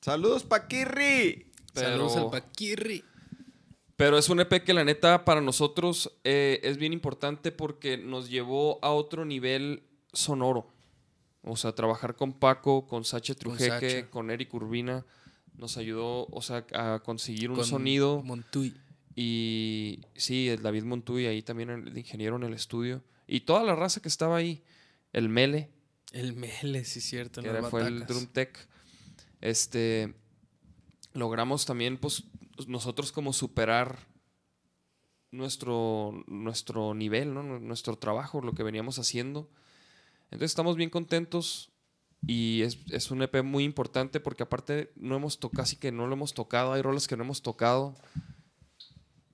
¡Saludos, Paquirri! Saludos al Paquirri. Pero es un EP que la neta para nosotros eh, es bien importante porque nos llevó a otro nivel sonoro. O sea, trabajar con Paco, con Sacha Trujeque, con Eric Urbina, nos ayudó, o sea, a conseguir un con sonido. Montuy. Y sí, el David Montuy ahí también, el ingeniero en el estudio. Y toda la raza que estaba ahí. El Mele, El Mele, sí, cierto. que era- fue el. Drum Tech. Este, logramos también, pues, nosotros como superar nuestro, nuestro nivel, ¿no? Nu- Nuestro trabajo, lo que veníamos haciendo. Entonces estamos bien contentos y es, es un EP muy importante porque aparte no hemos tocado, casi que no lo hemos tocado, hay rolas que no hemos tocado.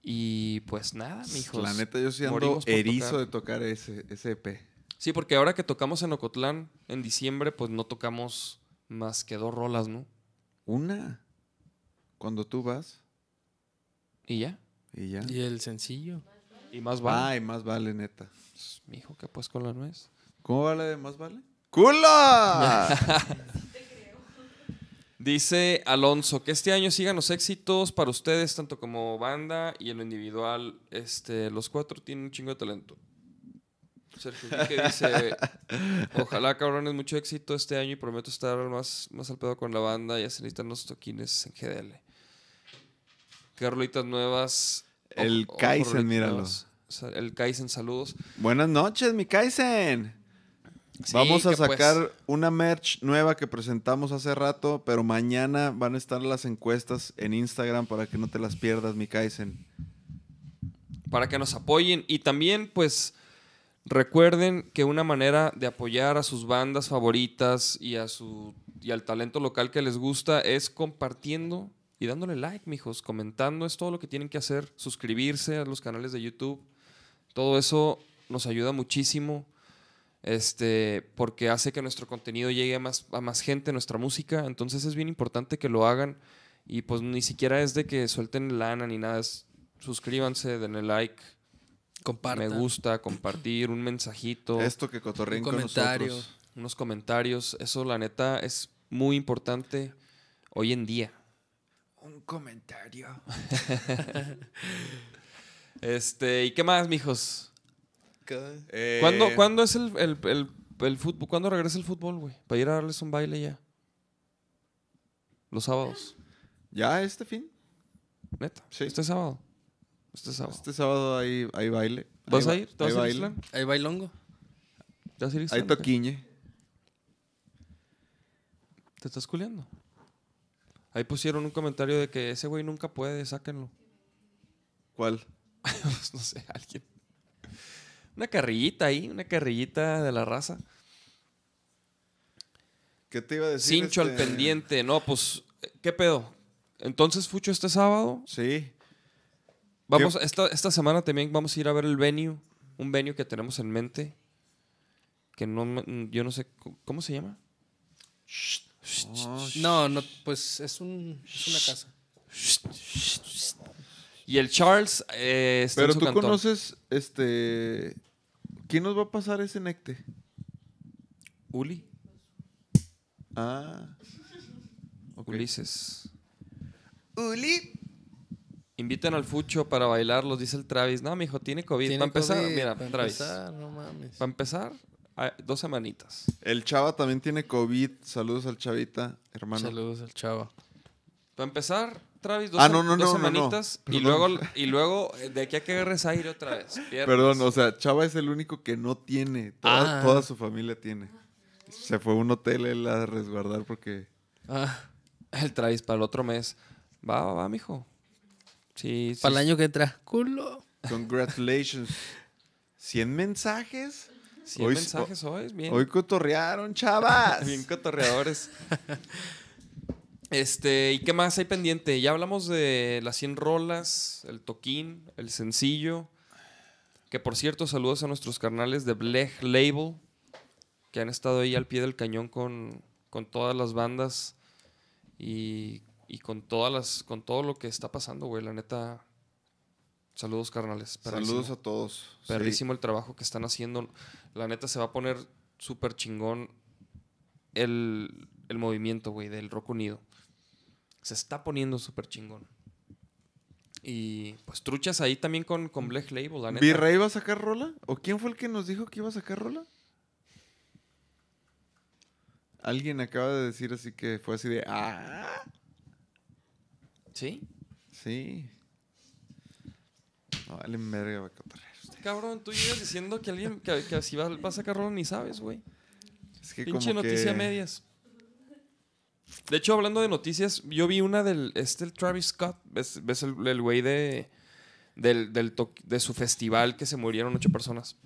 Y pues nada, mijos. La neta, yo sí ando erizo tocar. de tocar ese, ese EP. Sí, porque ahora que tocamos en Ocotlán en diciembre, pues no tocamos más que dos rolas, ¿no? Una. Cuando tú vas Y ya. y ya. Y el sencillo. Y más vale. Ay, más vale, neta. Mi hijo, ¿qué pues con la nuez? ¿Cómo vale de más vale? ¡Cula! [LAUGHS] Dice Alonso que este año sigan los éxitos para ustedes, tanto como banda y en lo individual. Este, los cuatro tienen un chingo de talento. Sergio que dice: [LAUGHS] Ojalá, cabrones, mucho éxito este año y prometo estar más, más al pedo con la banda. Ya se necesitan los toquines en GDL. ¿Qué rolitas nuevas? El Kaizen, rolitas míralo. nuevas. Sa- El Kaizen, saludos. Buenas noches, mi Kaizen. Sí, Vamos a pues- sacar una merch nueva que presentamos hace rato, pero mañana van a estar las encuestas en Instagram para que no te las pierdas, mi Kaizen. para que nos apoyen y también pues recuerden que una manera de apoyar a sus bandas favoritas y a su y al talento local que les gusta es compartiendo y dándole like, mijos, comentando es todo lo que tienen que hacer, suscribirse a los canales de YouTube. Todo eso nos ayuda muchísimo. Este, porque hace que nuestro contenido llegue a más, a más gente, nuestra música. Entonces es bien importante que lo hagan. Y pues ni siquiera es de que suelten lana ni nada. Es suscríbanse, denle like, Compartan. me gusta, compartir, un mensajito, Esto que cotorreen Un con comentario. nosotros. unos comentarios. Eso, la neta, es muy importante hoy en día. Un comentario. [LAUGHS] Este, ¿y qué más, mijos? Eh, ¿Cuándo, ¿cuándo es el, el, el- el fútbol? ¿Cuándo regresa el fútbol, güey? Para ir a darles un baile ya. Los sábados. ¿Ya este fin? Neta. Sí. Este sábado. Este sábado. Este sábado hay, hay baile. ¿Vas Hay a ir? ¿Te vas hay a ir, baile. Ahí bailongo. ¿Te vas a ir, Hay toquiñe. ¿Te estás culeando? Ahí pusieron un comentario de que ese güey nunca puede, sáquenlo. ¿Cuál? [LAUGHS] Pues, no sé, alguien. Una carrillita ahí, una carrillita de la raza. ¿Qué te iba a decir? Cincho al este? pendiente. No, pues, ¿qué pedo? Entonces, Fucho, este sábado. Sí. Vamos, esta, esta semana también vamos a ir a ver el venue, un venue que tenemos en mente, que no, yo no sé, ¿cómo se llama? Oh, No, no, pues es, un, es una casa. Y el Charles eh, está Pero en su tú cantón. conoces, este... ¿Quién nos va a pasar ese necte? Uli, Ah. ok. Ulises. Uli. Invitan al Fucho para bailarlos, dice el Travis. No, mijo, tiene COVID. Tiene Para empezar, COVID, mira, para Travis. empezar, no mames. Para empezar, dos semanitas. El chava también tiene COVID. Saludos al chavita, hermano. Saludos al chava. Para empezar, Travis, dos, Ah, no, no, dos no, no, no. semanitas. Y luego, y luego, eh, de aquí a que agarres aire otra vez. Perdón, o sea, Chava es el único que no tiene. Toda, Ah. toda su familia tiene. Se fue a un hotel él a resguardar porque... Ah, El Travis para el otro mes. Va, va, va, mijo. Sí, sí. para el año que entra. Culo. Congratulations. 100 mensajes. 100 hoy- mensajes hoy. Bien, Hoy cotorrearon, chavas. [LAUGHS] bien cotorreadores. [LAUGHS] Este, ¿y qué más hay pendiente? Ya hablamos de las 100 rolas, el toquín, el sencillo. Que por cierto, saludos a nuestros carnales de Blech Label, que han estado ahí al pie del cañón con, con todas las bandas y, y con todas las, con todo lo que está pasando, güey. La neta, saludos carnales. Saludos perrísimo. a todos. Sí. Perrísimo el trabajo que están haciendo. La neta se va a poner súper chingón el, el movimiento, güey, del rock unido. Se está poniendo súper chingón. Y pues truchas ahí también con, con Black Label, la neta. ¿Virrey va a sacar rola? ¿O quién fue el que nos dijo que iba a sacar rola? Alguien acaba de decir así que fue así de... Ah, ¿Sí? sí. No, vale verga, va a. Cabrón, tú llegas diciendo que alguien que, que si va, va a sacar rola ni sabes, güey. Es que Pinche como noticia que... medias. De hecho, hablando de noticias, yo vi una del este el Travis Scott. ¿Ves, ves el güey de, del, del to- de su festival que se murieron ocho personas?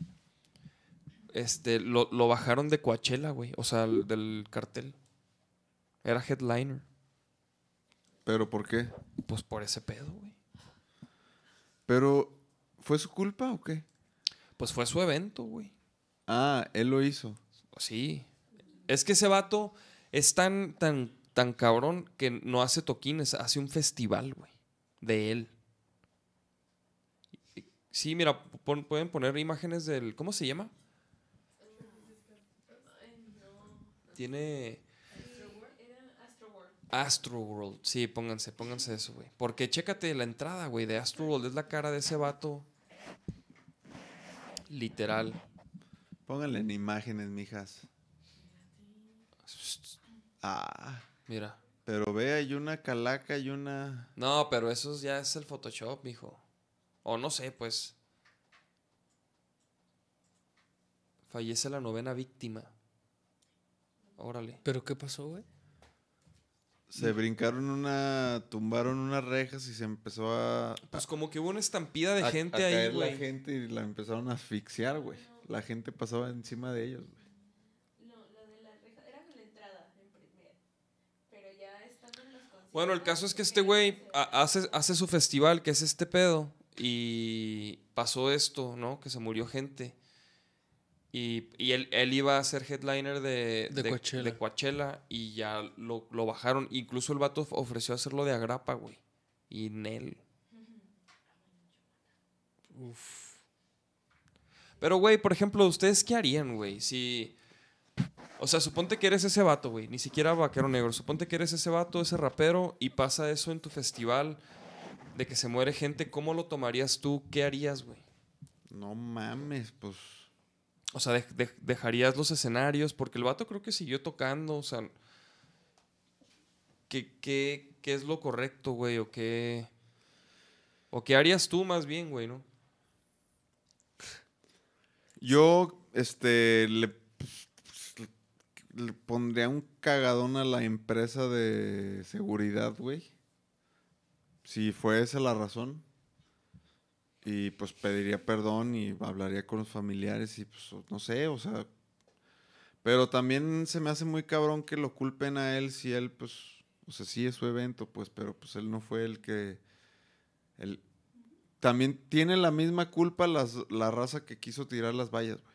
Este, lo, lo bajaron de Coachella, güey. O sea, el- del cartel. Era headliner. ¿Pero por qué? Pues por ese pedo, güey. ¿Pero fue su culpa o qué? Pues fue su evento, güey. Ah, él lo hizo. Sí. Es que ese vato es tan, tan, tan cabrón que no hace toquines, hace un festival, güey. De él. Sí, mira, pon- pueden poner imágenes del. ¿Cómo se llama? Tiene. Astro World. Sí, pónganse, pónganse eso, güey. Porque chécate la entrada, güey, de Astro World. Es la cara de ese vato. Literal. Pónganle en imágenes, mijas. Ah, Mira. pero ve, hay una calaca y una... No, pero eso ya es el Photoshop, mijo. O no sé, pues. Fallece la novena víctima. Órale. ¿Pero qué pasó, güey? Se brincaron una... Tumbaron unas rejas y se empezó a... Pues como que hubo una estampida de a- gente a ahí, caer la gente y la empezaron a asfixiar, güey. La gente pasaba encima de ellos, güey. No, lo de la reja era con la entrada en primer. Pero ya estando en los conciertos. Bueno, el caso es que este güey hace, hace su festival, que es este pedo, y pasó esto, ¿no? Que se murió gente. Y, y él, él iba a ser headliner de, De Coachella. de Coachella y ya lo, lo bajaron. Incluso el vato ofreció hacerlo de agrapa, güey. Y Nel. Uf. Pero, güey, por ejemplo, ¿ustedes qué harían, güey? Si... O sea, suponte que eres ese vato, güey. Ni siquiera vaquero negro. Suponte que eres ese vato, ese rapero, y pasa eso en tu festival de que se muere gente. ¿Cómo lo tomarías tú? ¿Qué harías, güey? No mames, pues... O sea, dej- dej- dejarías los escenarios, porque el vato creo que siguió tocando, o sea... ¿Qué, qué, qué es lo correcto, güey? ¿O qué... ¿O qué harías tú más bien, güey, no? Yo, este, le, le pondría un cagadón a la empresa de seguridad, güey. Si fue esa la razón. Y pues pediría perdón y hablaría con los familiares y pues no sé, o sea. Pero también se me hace muy cabrón que lo culpen a él si él, pues, o sea, sí es su evento, pues, pero pues él no fue el que, el, también tiene la misma culpa las- la raza que quiso tirar las vallas, güey.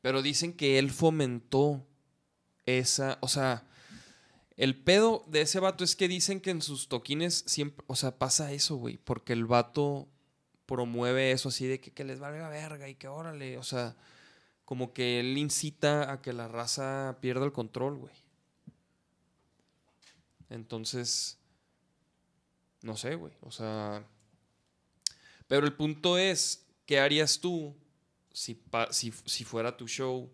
Pero dicen que él fomentó esa, o sea, el pedo de ese vato es que dicen que en sus toquines siempre, o sea, pasa eso, güey, porque el vato promueve eso así de que, que les valga verga y que órale, o sea, como que él incita a que la raza pierda el control, güey. Entonces, no sé, güey, o sea, pero el punto es, ¿qué harías tú si, pa- si, si fuera tu show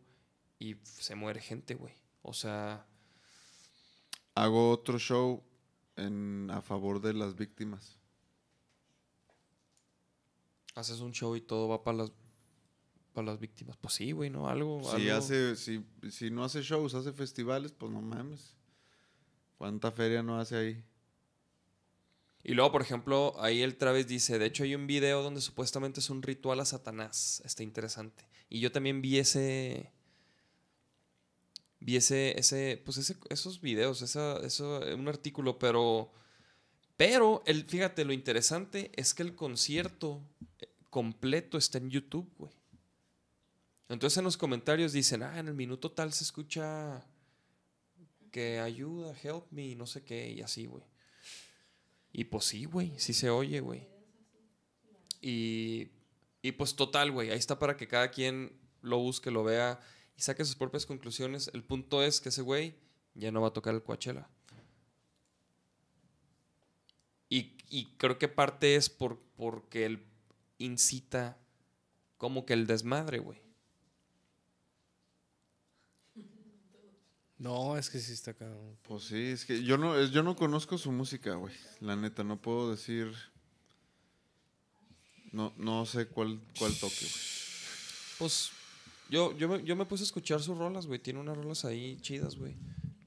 y se muere gente, güey? O sea, Hago otro show en, a favor de las víctimas. haces un show y todo va para las, para las víctimas. Pues sí, güey, ¿no? Algo. Si, algo- hace, si, si no hace shows, hace festivales, pues no mames. ¿Cuánta feria no hace ahí? Y luego, por ejemplo, ahí el Travis dice, de hecho hay un video donde supuestamente es un ritual a Satanás. Está interesante. Y yo también vi ese... Vi ese, ese, pues ese, esos videos, esa, eso, un artículo, pero, pero, el, fíjate, lo interesante es que el concierto eh, completo está en YouTube, güey. Entonces en los comentarios dicen, ah, en el minuto tal se escucha que ayuda, help me, no sé qué, y así, güey. Y pues sí, güey, sí se oye, güey. Y, y pues total, güey, ahí está para que cada quien lo busque, lo vea y saque sus propias conclusiones. El punto es que ese güey ya no va a tocar el Coachella. Y, y creo que parte es por, porque él incita como que el desmadre, güey. No, es que sí está cabrón. Pues sí, es que yo no, yo no conozco su música, güey. La neta, no puedo decir. No, no sé cuál, cuál toque, güey. Pues yo, yo, me, yo me puse a escuchar sus rolas, güey. Tiene unas rolas ahí chidas, güey.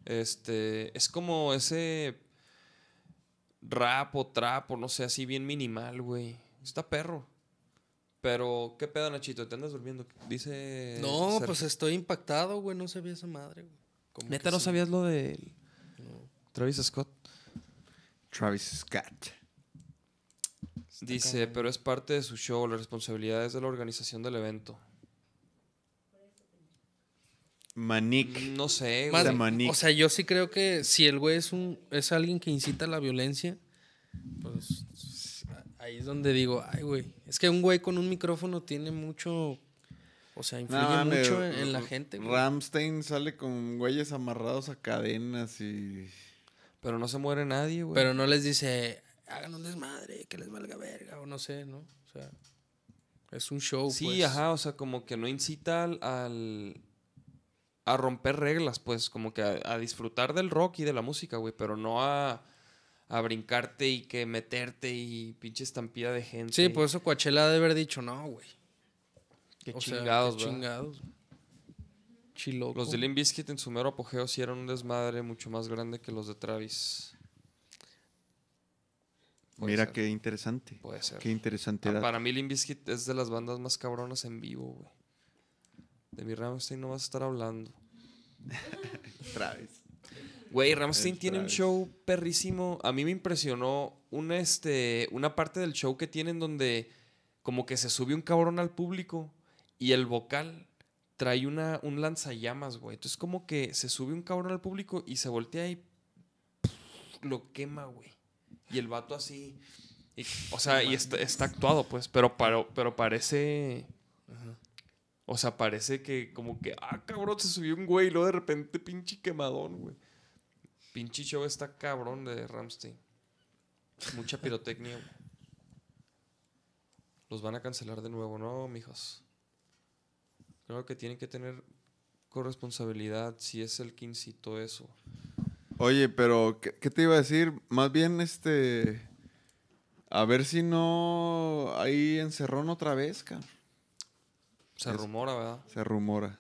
Este, es como ese rap o trap o no sé, así bien minimal, güey. Está perro. Pero, ¿qué pedo, Nachito? ¿Te andas durmiendo? Dice. No, Sergio. pues estoy impactado, güey. No sabía esa madre, güey. Como Neta, ¿no sí. sabías lo de Travis Scott? Travis Scott. Dice, pero es parte de su show, la responsabilidad es de la organización del evento. Manik. No sé, güey. Manic. o sea, yo sí creo que si el güey es un es alguien que incita a la violencia, pues ahí es donde digo, ay, güey, es que un güey con un micrófono tiene mucho, o sea, influye No, mucho en, en la gente. güey. Ramstein sale con güeyes amarrados a cadenas y. Pero no se muere nadie, güey. Pero no les dice, hagan un desmadre, que les valga verga, o no sé, ¿no? O sea, es un show, Sí, pues. ajá, o sea, como que no incita al, al- a romper reglas, pues, como que a, a disfrutar del rock y de la música, güey, pero no a, a brincarte y que meterte y pinche estampida de gente. Sí, por eso Coachella ha de haber dicho, no, güey. Qué O sea, chingados, qué chingados. Chiloco. Los de Limp Bizkit en su mero apogeo sí eran un desmadre mucho más grande que los de Travis. Puede Mira ser, qué interesante. Puede ser. Qué interesante. Ah, para mí Limp Bizkit es de las bandas más cabronas en vivo, güey. De mi Rammstein no vas a estar hablando. [LAUGHS] Travis. Güey, Ramstein tiene un show perrísimo. A mí me impresionó una, este, una parte del show que tienen donde como que se sube un cabrón al público y el vocal trae una, un lanzallamas, güey. Entonces como que se sube un cabrón al público y se voltea y lo quema, güey. Y el vato así. y- o sea, y está, actuado, pues, pero, pero parece... O sea, parece que como que, ah, cabrón, se subió un güey y luego de repente pinche quemadón, güey. Pinche show está cabrón de Ramstein. Mucha pirotecnia, güey. Los van a cancelar de nuevo, ¿no, mijos? Creo que tienen que tener corresponsabilidad si es el que incitó eso. Oye, pero ¿qué, qué te iba a decir? Más bien, este. A ver si no. Ahí encerrón otra vez, cabrón. Se Es- rumora, ¿verdad? Se rumora.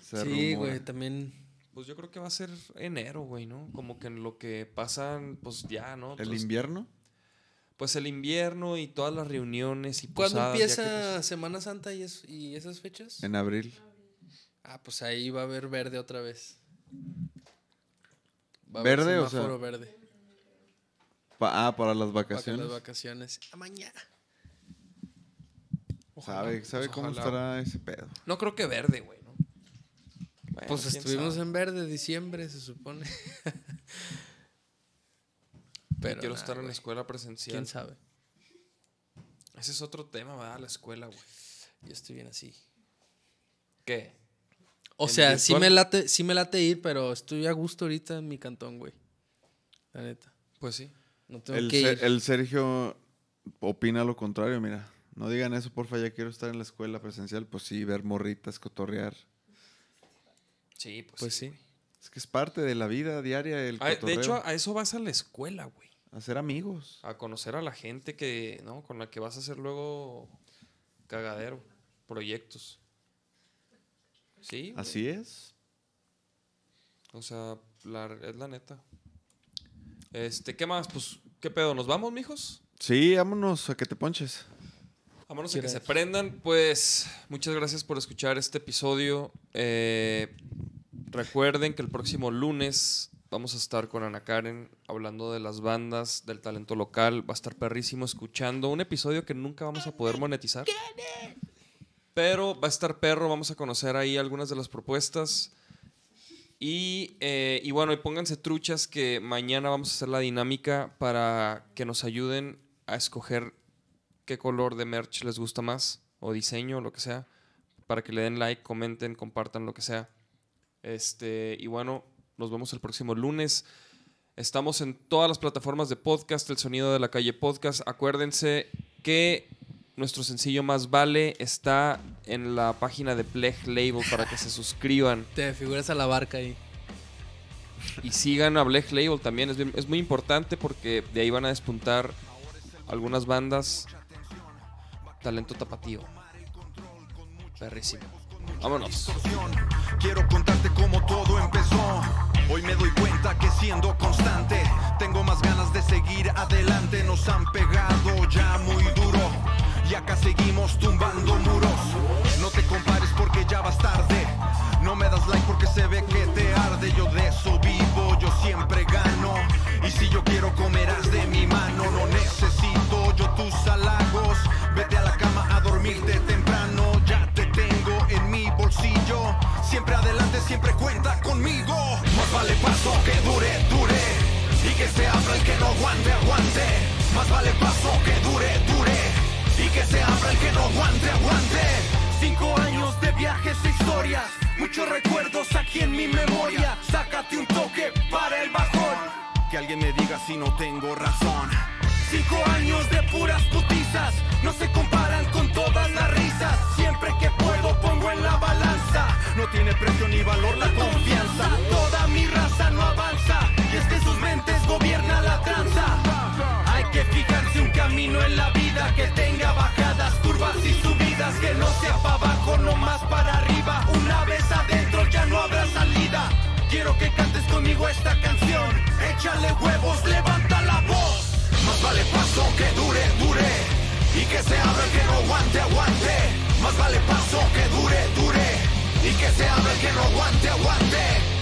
Se Sí, rumora. güey, también. Pues yo creo que va a ser enero, güey, ¿no? Como que en lo que pasan, pues ya, ¿no? ¿El Entonces, invierno? Pues el invierno y todas las reuniones y ¿Cuándo posadas, ya que, empieza pues, Semana Santa y, es- y esas fechas? En abril. Ah, pues ahí va a haber verde otra vez. Va a ¿Verde, haber o sea? verde. Pa- ah, para las Para vacaciones. las vacaciones. A mañana. ¿Sabe, sabe pues cómo ojalá. estará ese pedo? No creo que verde, güey, ¿no? Bueno, Pues estuvimos sabe. en verde diciembre, se supone. [LAUGHS] Pero Quiero nah, estar en la escuela presencial. ¿Quién sabe? Ese es otro tema, ¿verdad? La escuela, güey. Yo estoy bien así. ¿Qué? O ¿En sea, sí me late, sí me late ir, pero estoy a gusto ahorita en mi cantón, güey. La neta. Pues sí. No tengo El, que ir. el Sergio opina lo contrario, mira. No digan eso, porfa, ya quiero estar en la escuela presencial. Pues sí, ver morritas, cotorrear. Sí, pues, Pues sí. sí. Es que es parte de la vida diaria el de hecho, a eso vas a la escuela, güey. Hacer amigos. A conocer a la gente que, ¿no? Con la que vas a hacer luego cagadero, proyectos. Sí. güey. Así es. O sea, la- es la neta. Este, ¿qué más? Pues, ¿qué pedo? ¿Nos vamos, mijos? Sí, vámonos a que te ponches. Vámonos a que se prendan. Pues, muchas gracias por escuchar este episodio. Eh, recuerden que el próximo lunes vamos a estar con Ana Karen hablando de las bandas, del talento local. Va a estar perrísimo escuchando un episodio que nunca vamos a poder monetizar. Pero va a estar perro, vamos a conocer ahí algunas de las propuestas. Y, eh, y bueno, y pónganse truchas que mañana vamos a hacer la dinámica para que nos ayuden a escoger qué color de merch les gusta más, o diseño, lo que sea, para que le den like, comenten, compartan lo que sea. Este, y bueno, nos vemos el próximo lunes. Estamos en todas las plataformas de podcast, el sonido de la calle podcast. Acuérdense que nuestro sencillo más vale está en la página de Pleg Label para que se suscriban [LAUGHS] Te figuras a la barca ahí. y sigan a Black Label también. Es, bien- es muy importante porque de ahí van a despuntar algunas bandas. Talento tapatío. Perrísimo. Vámonos. Quiero contarte cómo todo empezó. Hoy me doy cuenta que siendo constante, tengo más ganas de seguir adelante. Nos han pegado ya muy duro y acá seguimos tumbando muros. No te compares porque ya vas tarde. No me das like porque se ve que te arde. Yo de eso vivo, yo siempre gano. Y si yo quiero comerás de mi mano, no necesito yo tus halagos. Vete a la cama a dormirte siempre cuenta conmigo. Más vale paso que dure, dure. Y que se abra el que no aguante, aguante. Más vale paso que dure, dure. Y que se abra el que no aguante, aguante. Cinco años de viajes e historias. Muchos recuerdos aquí en mi memoria. Sácate un toque para el bajón. Que alguien me diga si no tengo razón. Cinco años de puras putizas no se comparan con todas las risas. Siempre que puedo pongo en la balanza. Tiene precio ni valor la confianza. Toda mi raza no avanza y es que sus mentes gobierna la tranza. Hay que fijarse un camino en la vida que tenga bajadas, curvas y subidas, que no sea para abajo, no más para arriba. Una vez adentro ya no habrá salida. Quiero que cantes conmigo esta canción. Échale huevos, levanta la voz. Más vale paso que dure, dure. Y que se abra el que no aguante, aguante. Más vale paso que dure, dure. Y que se abra el que no aguante, aguante.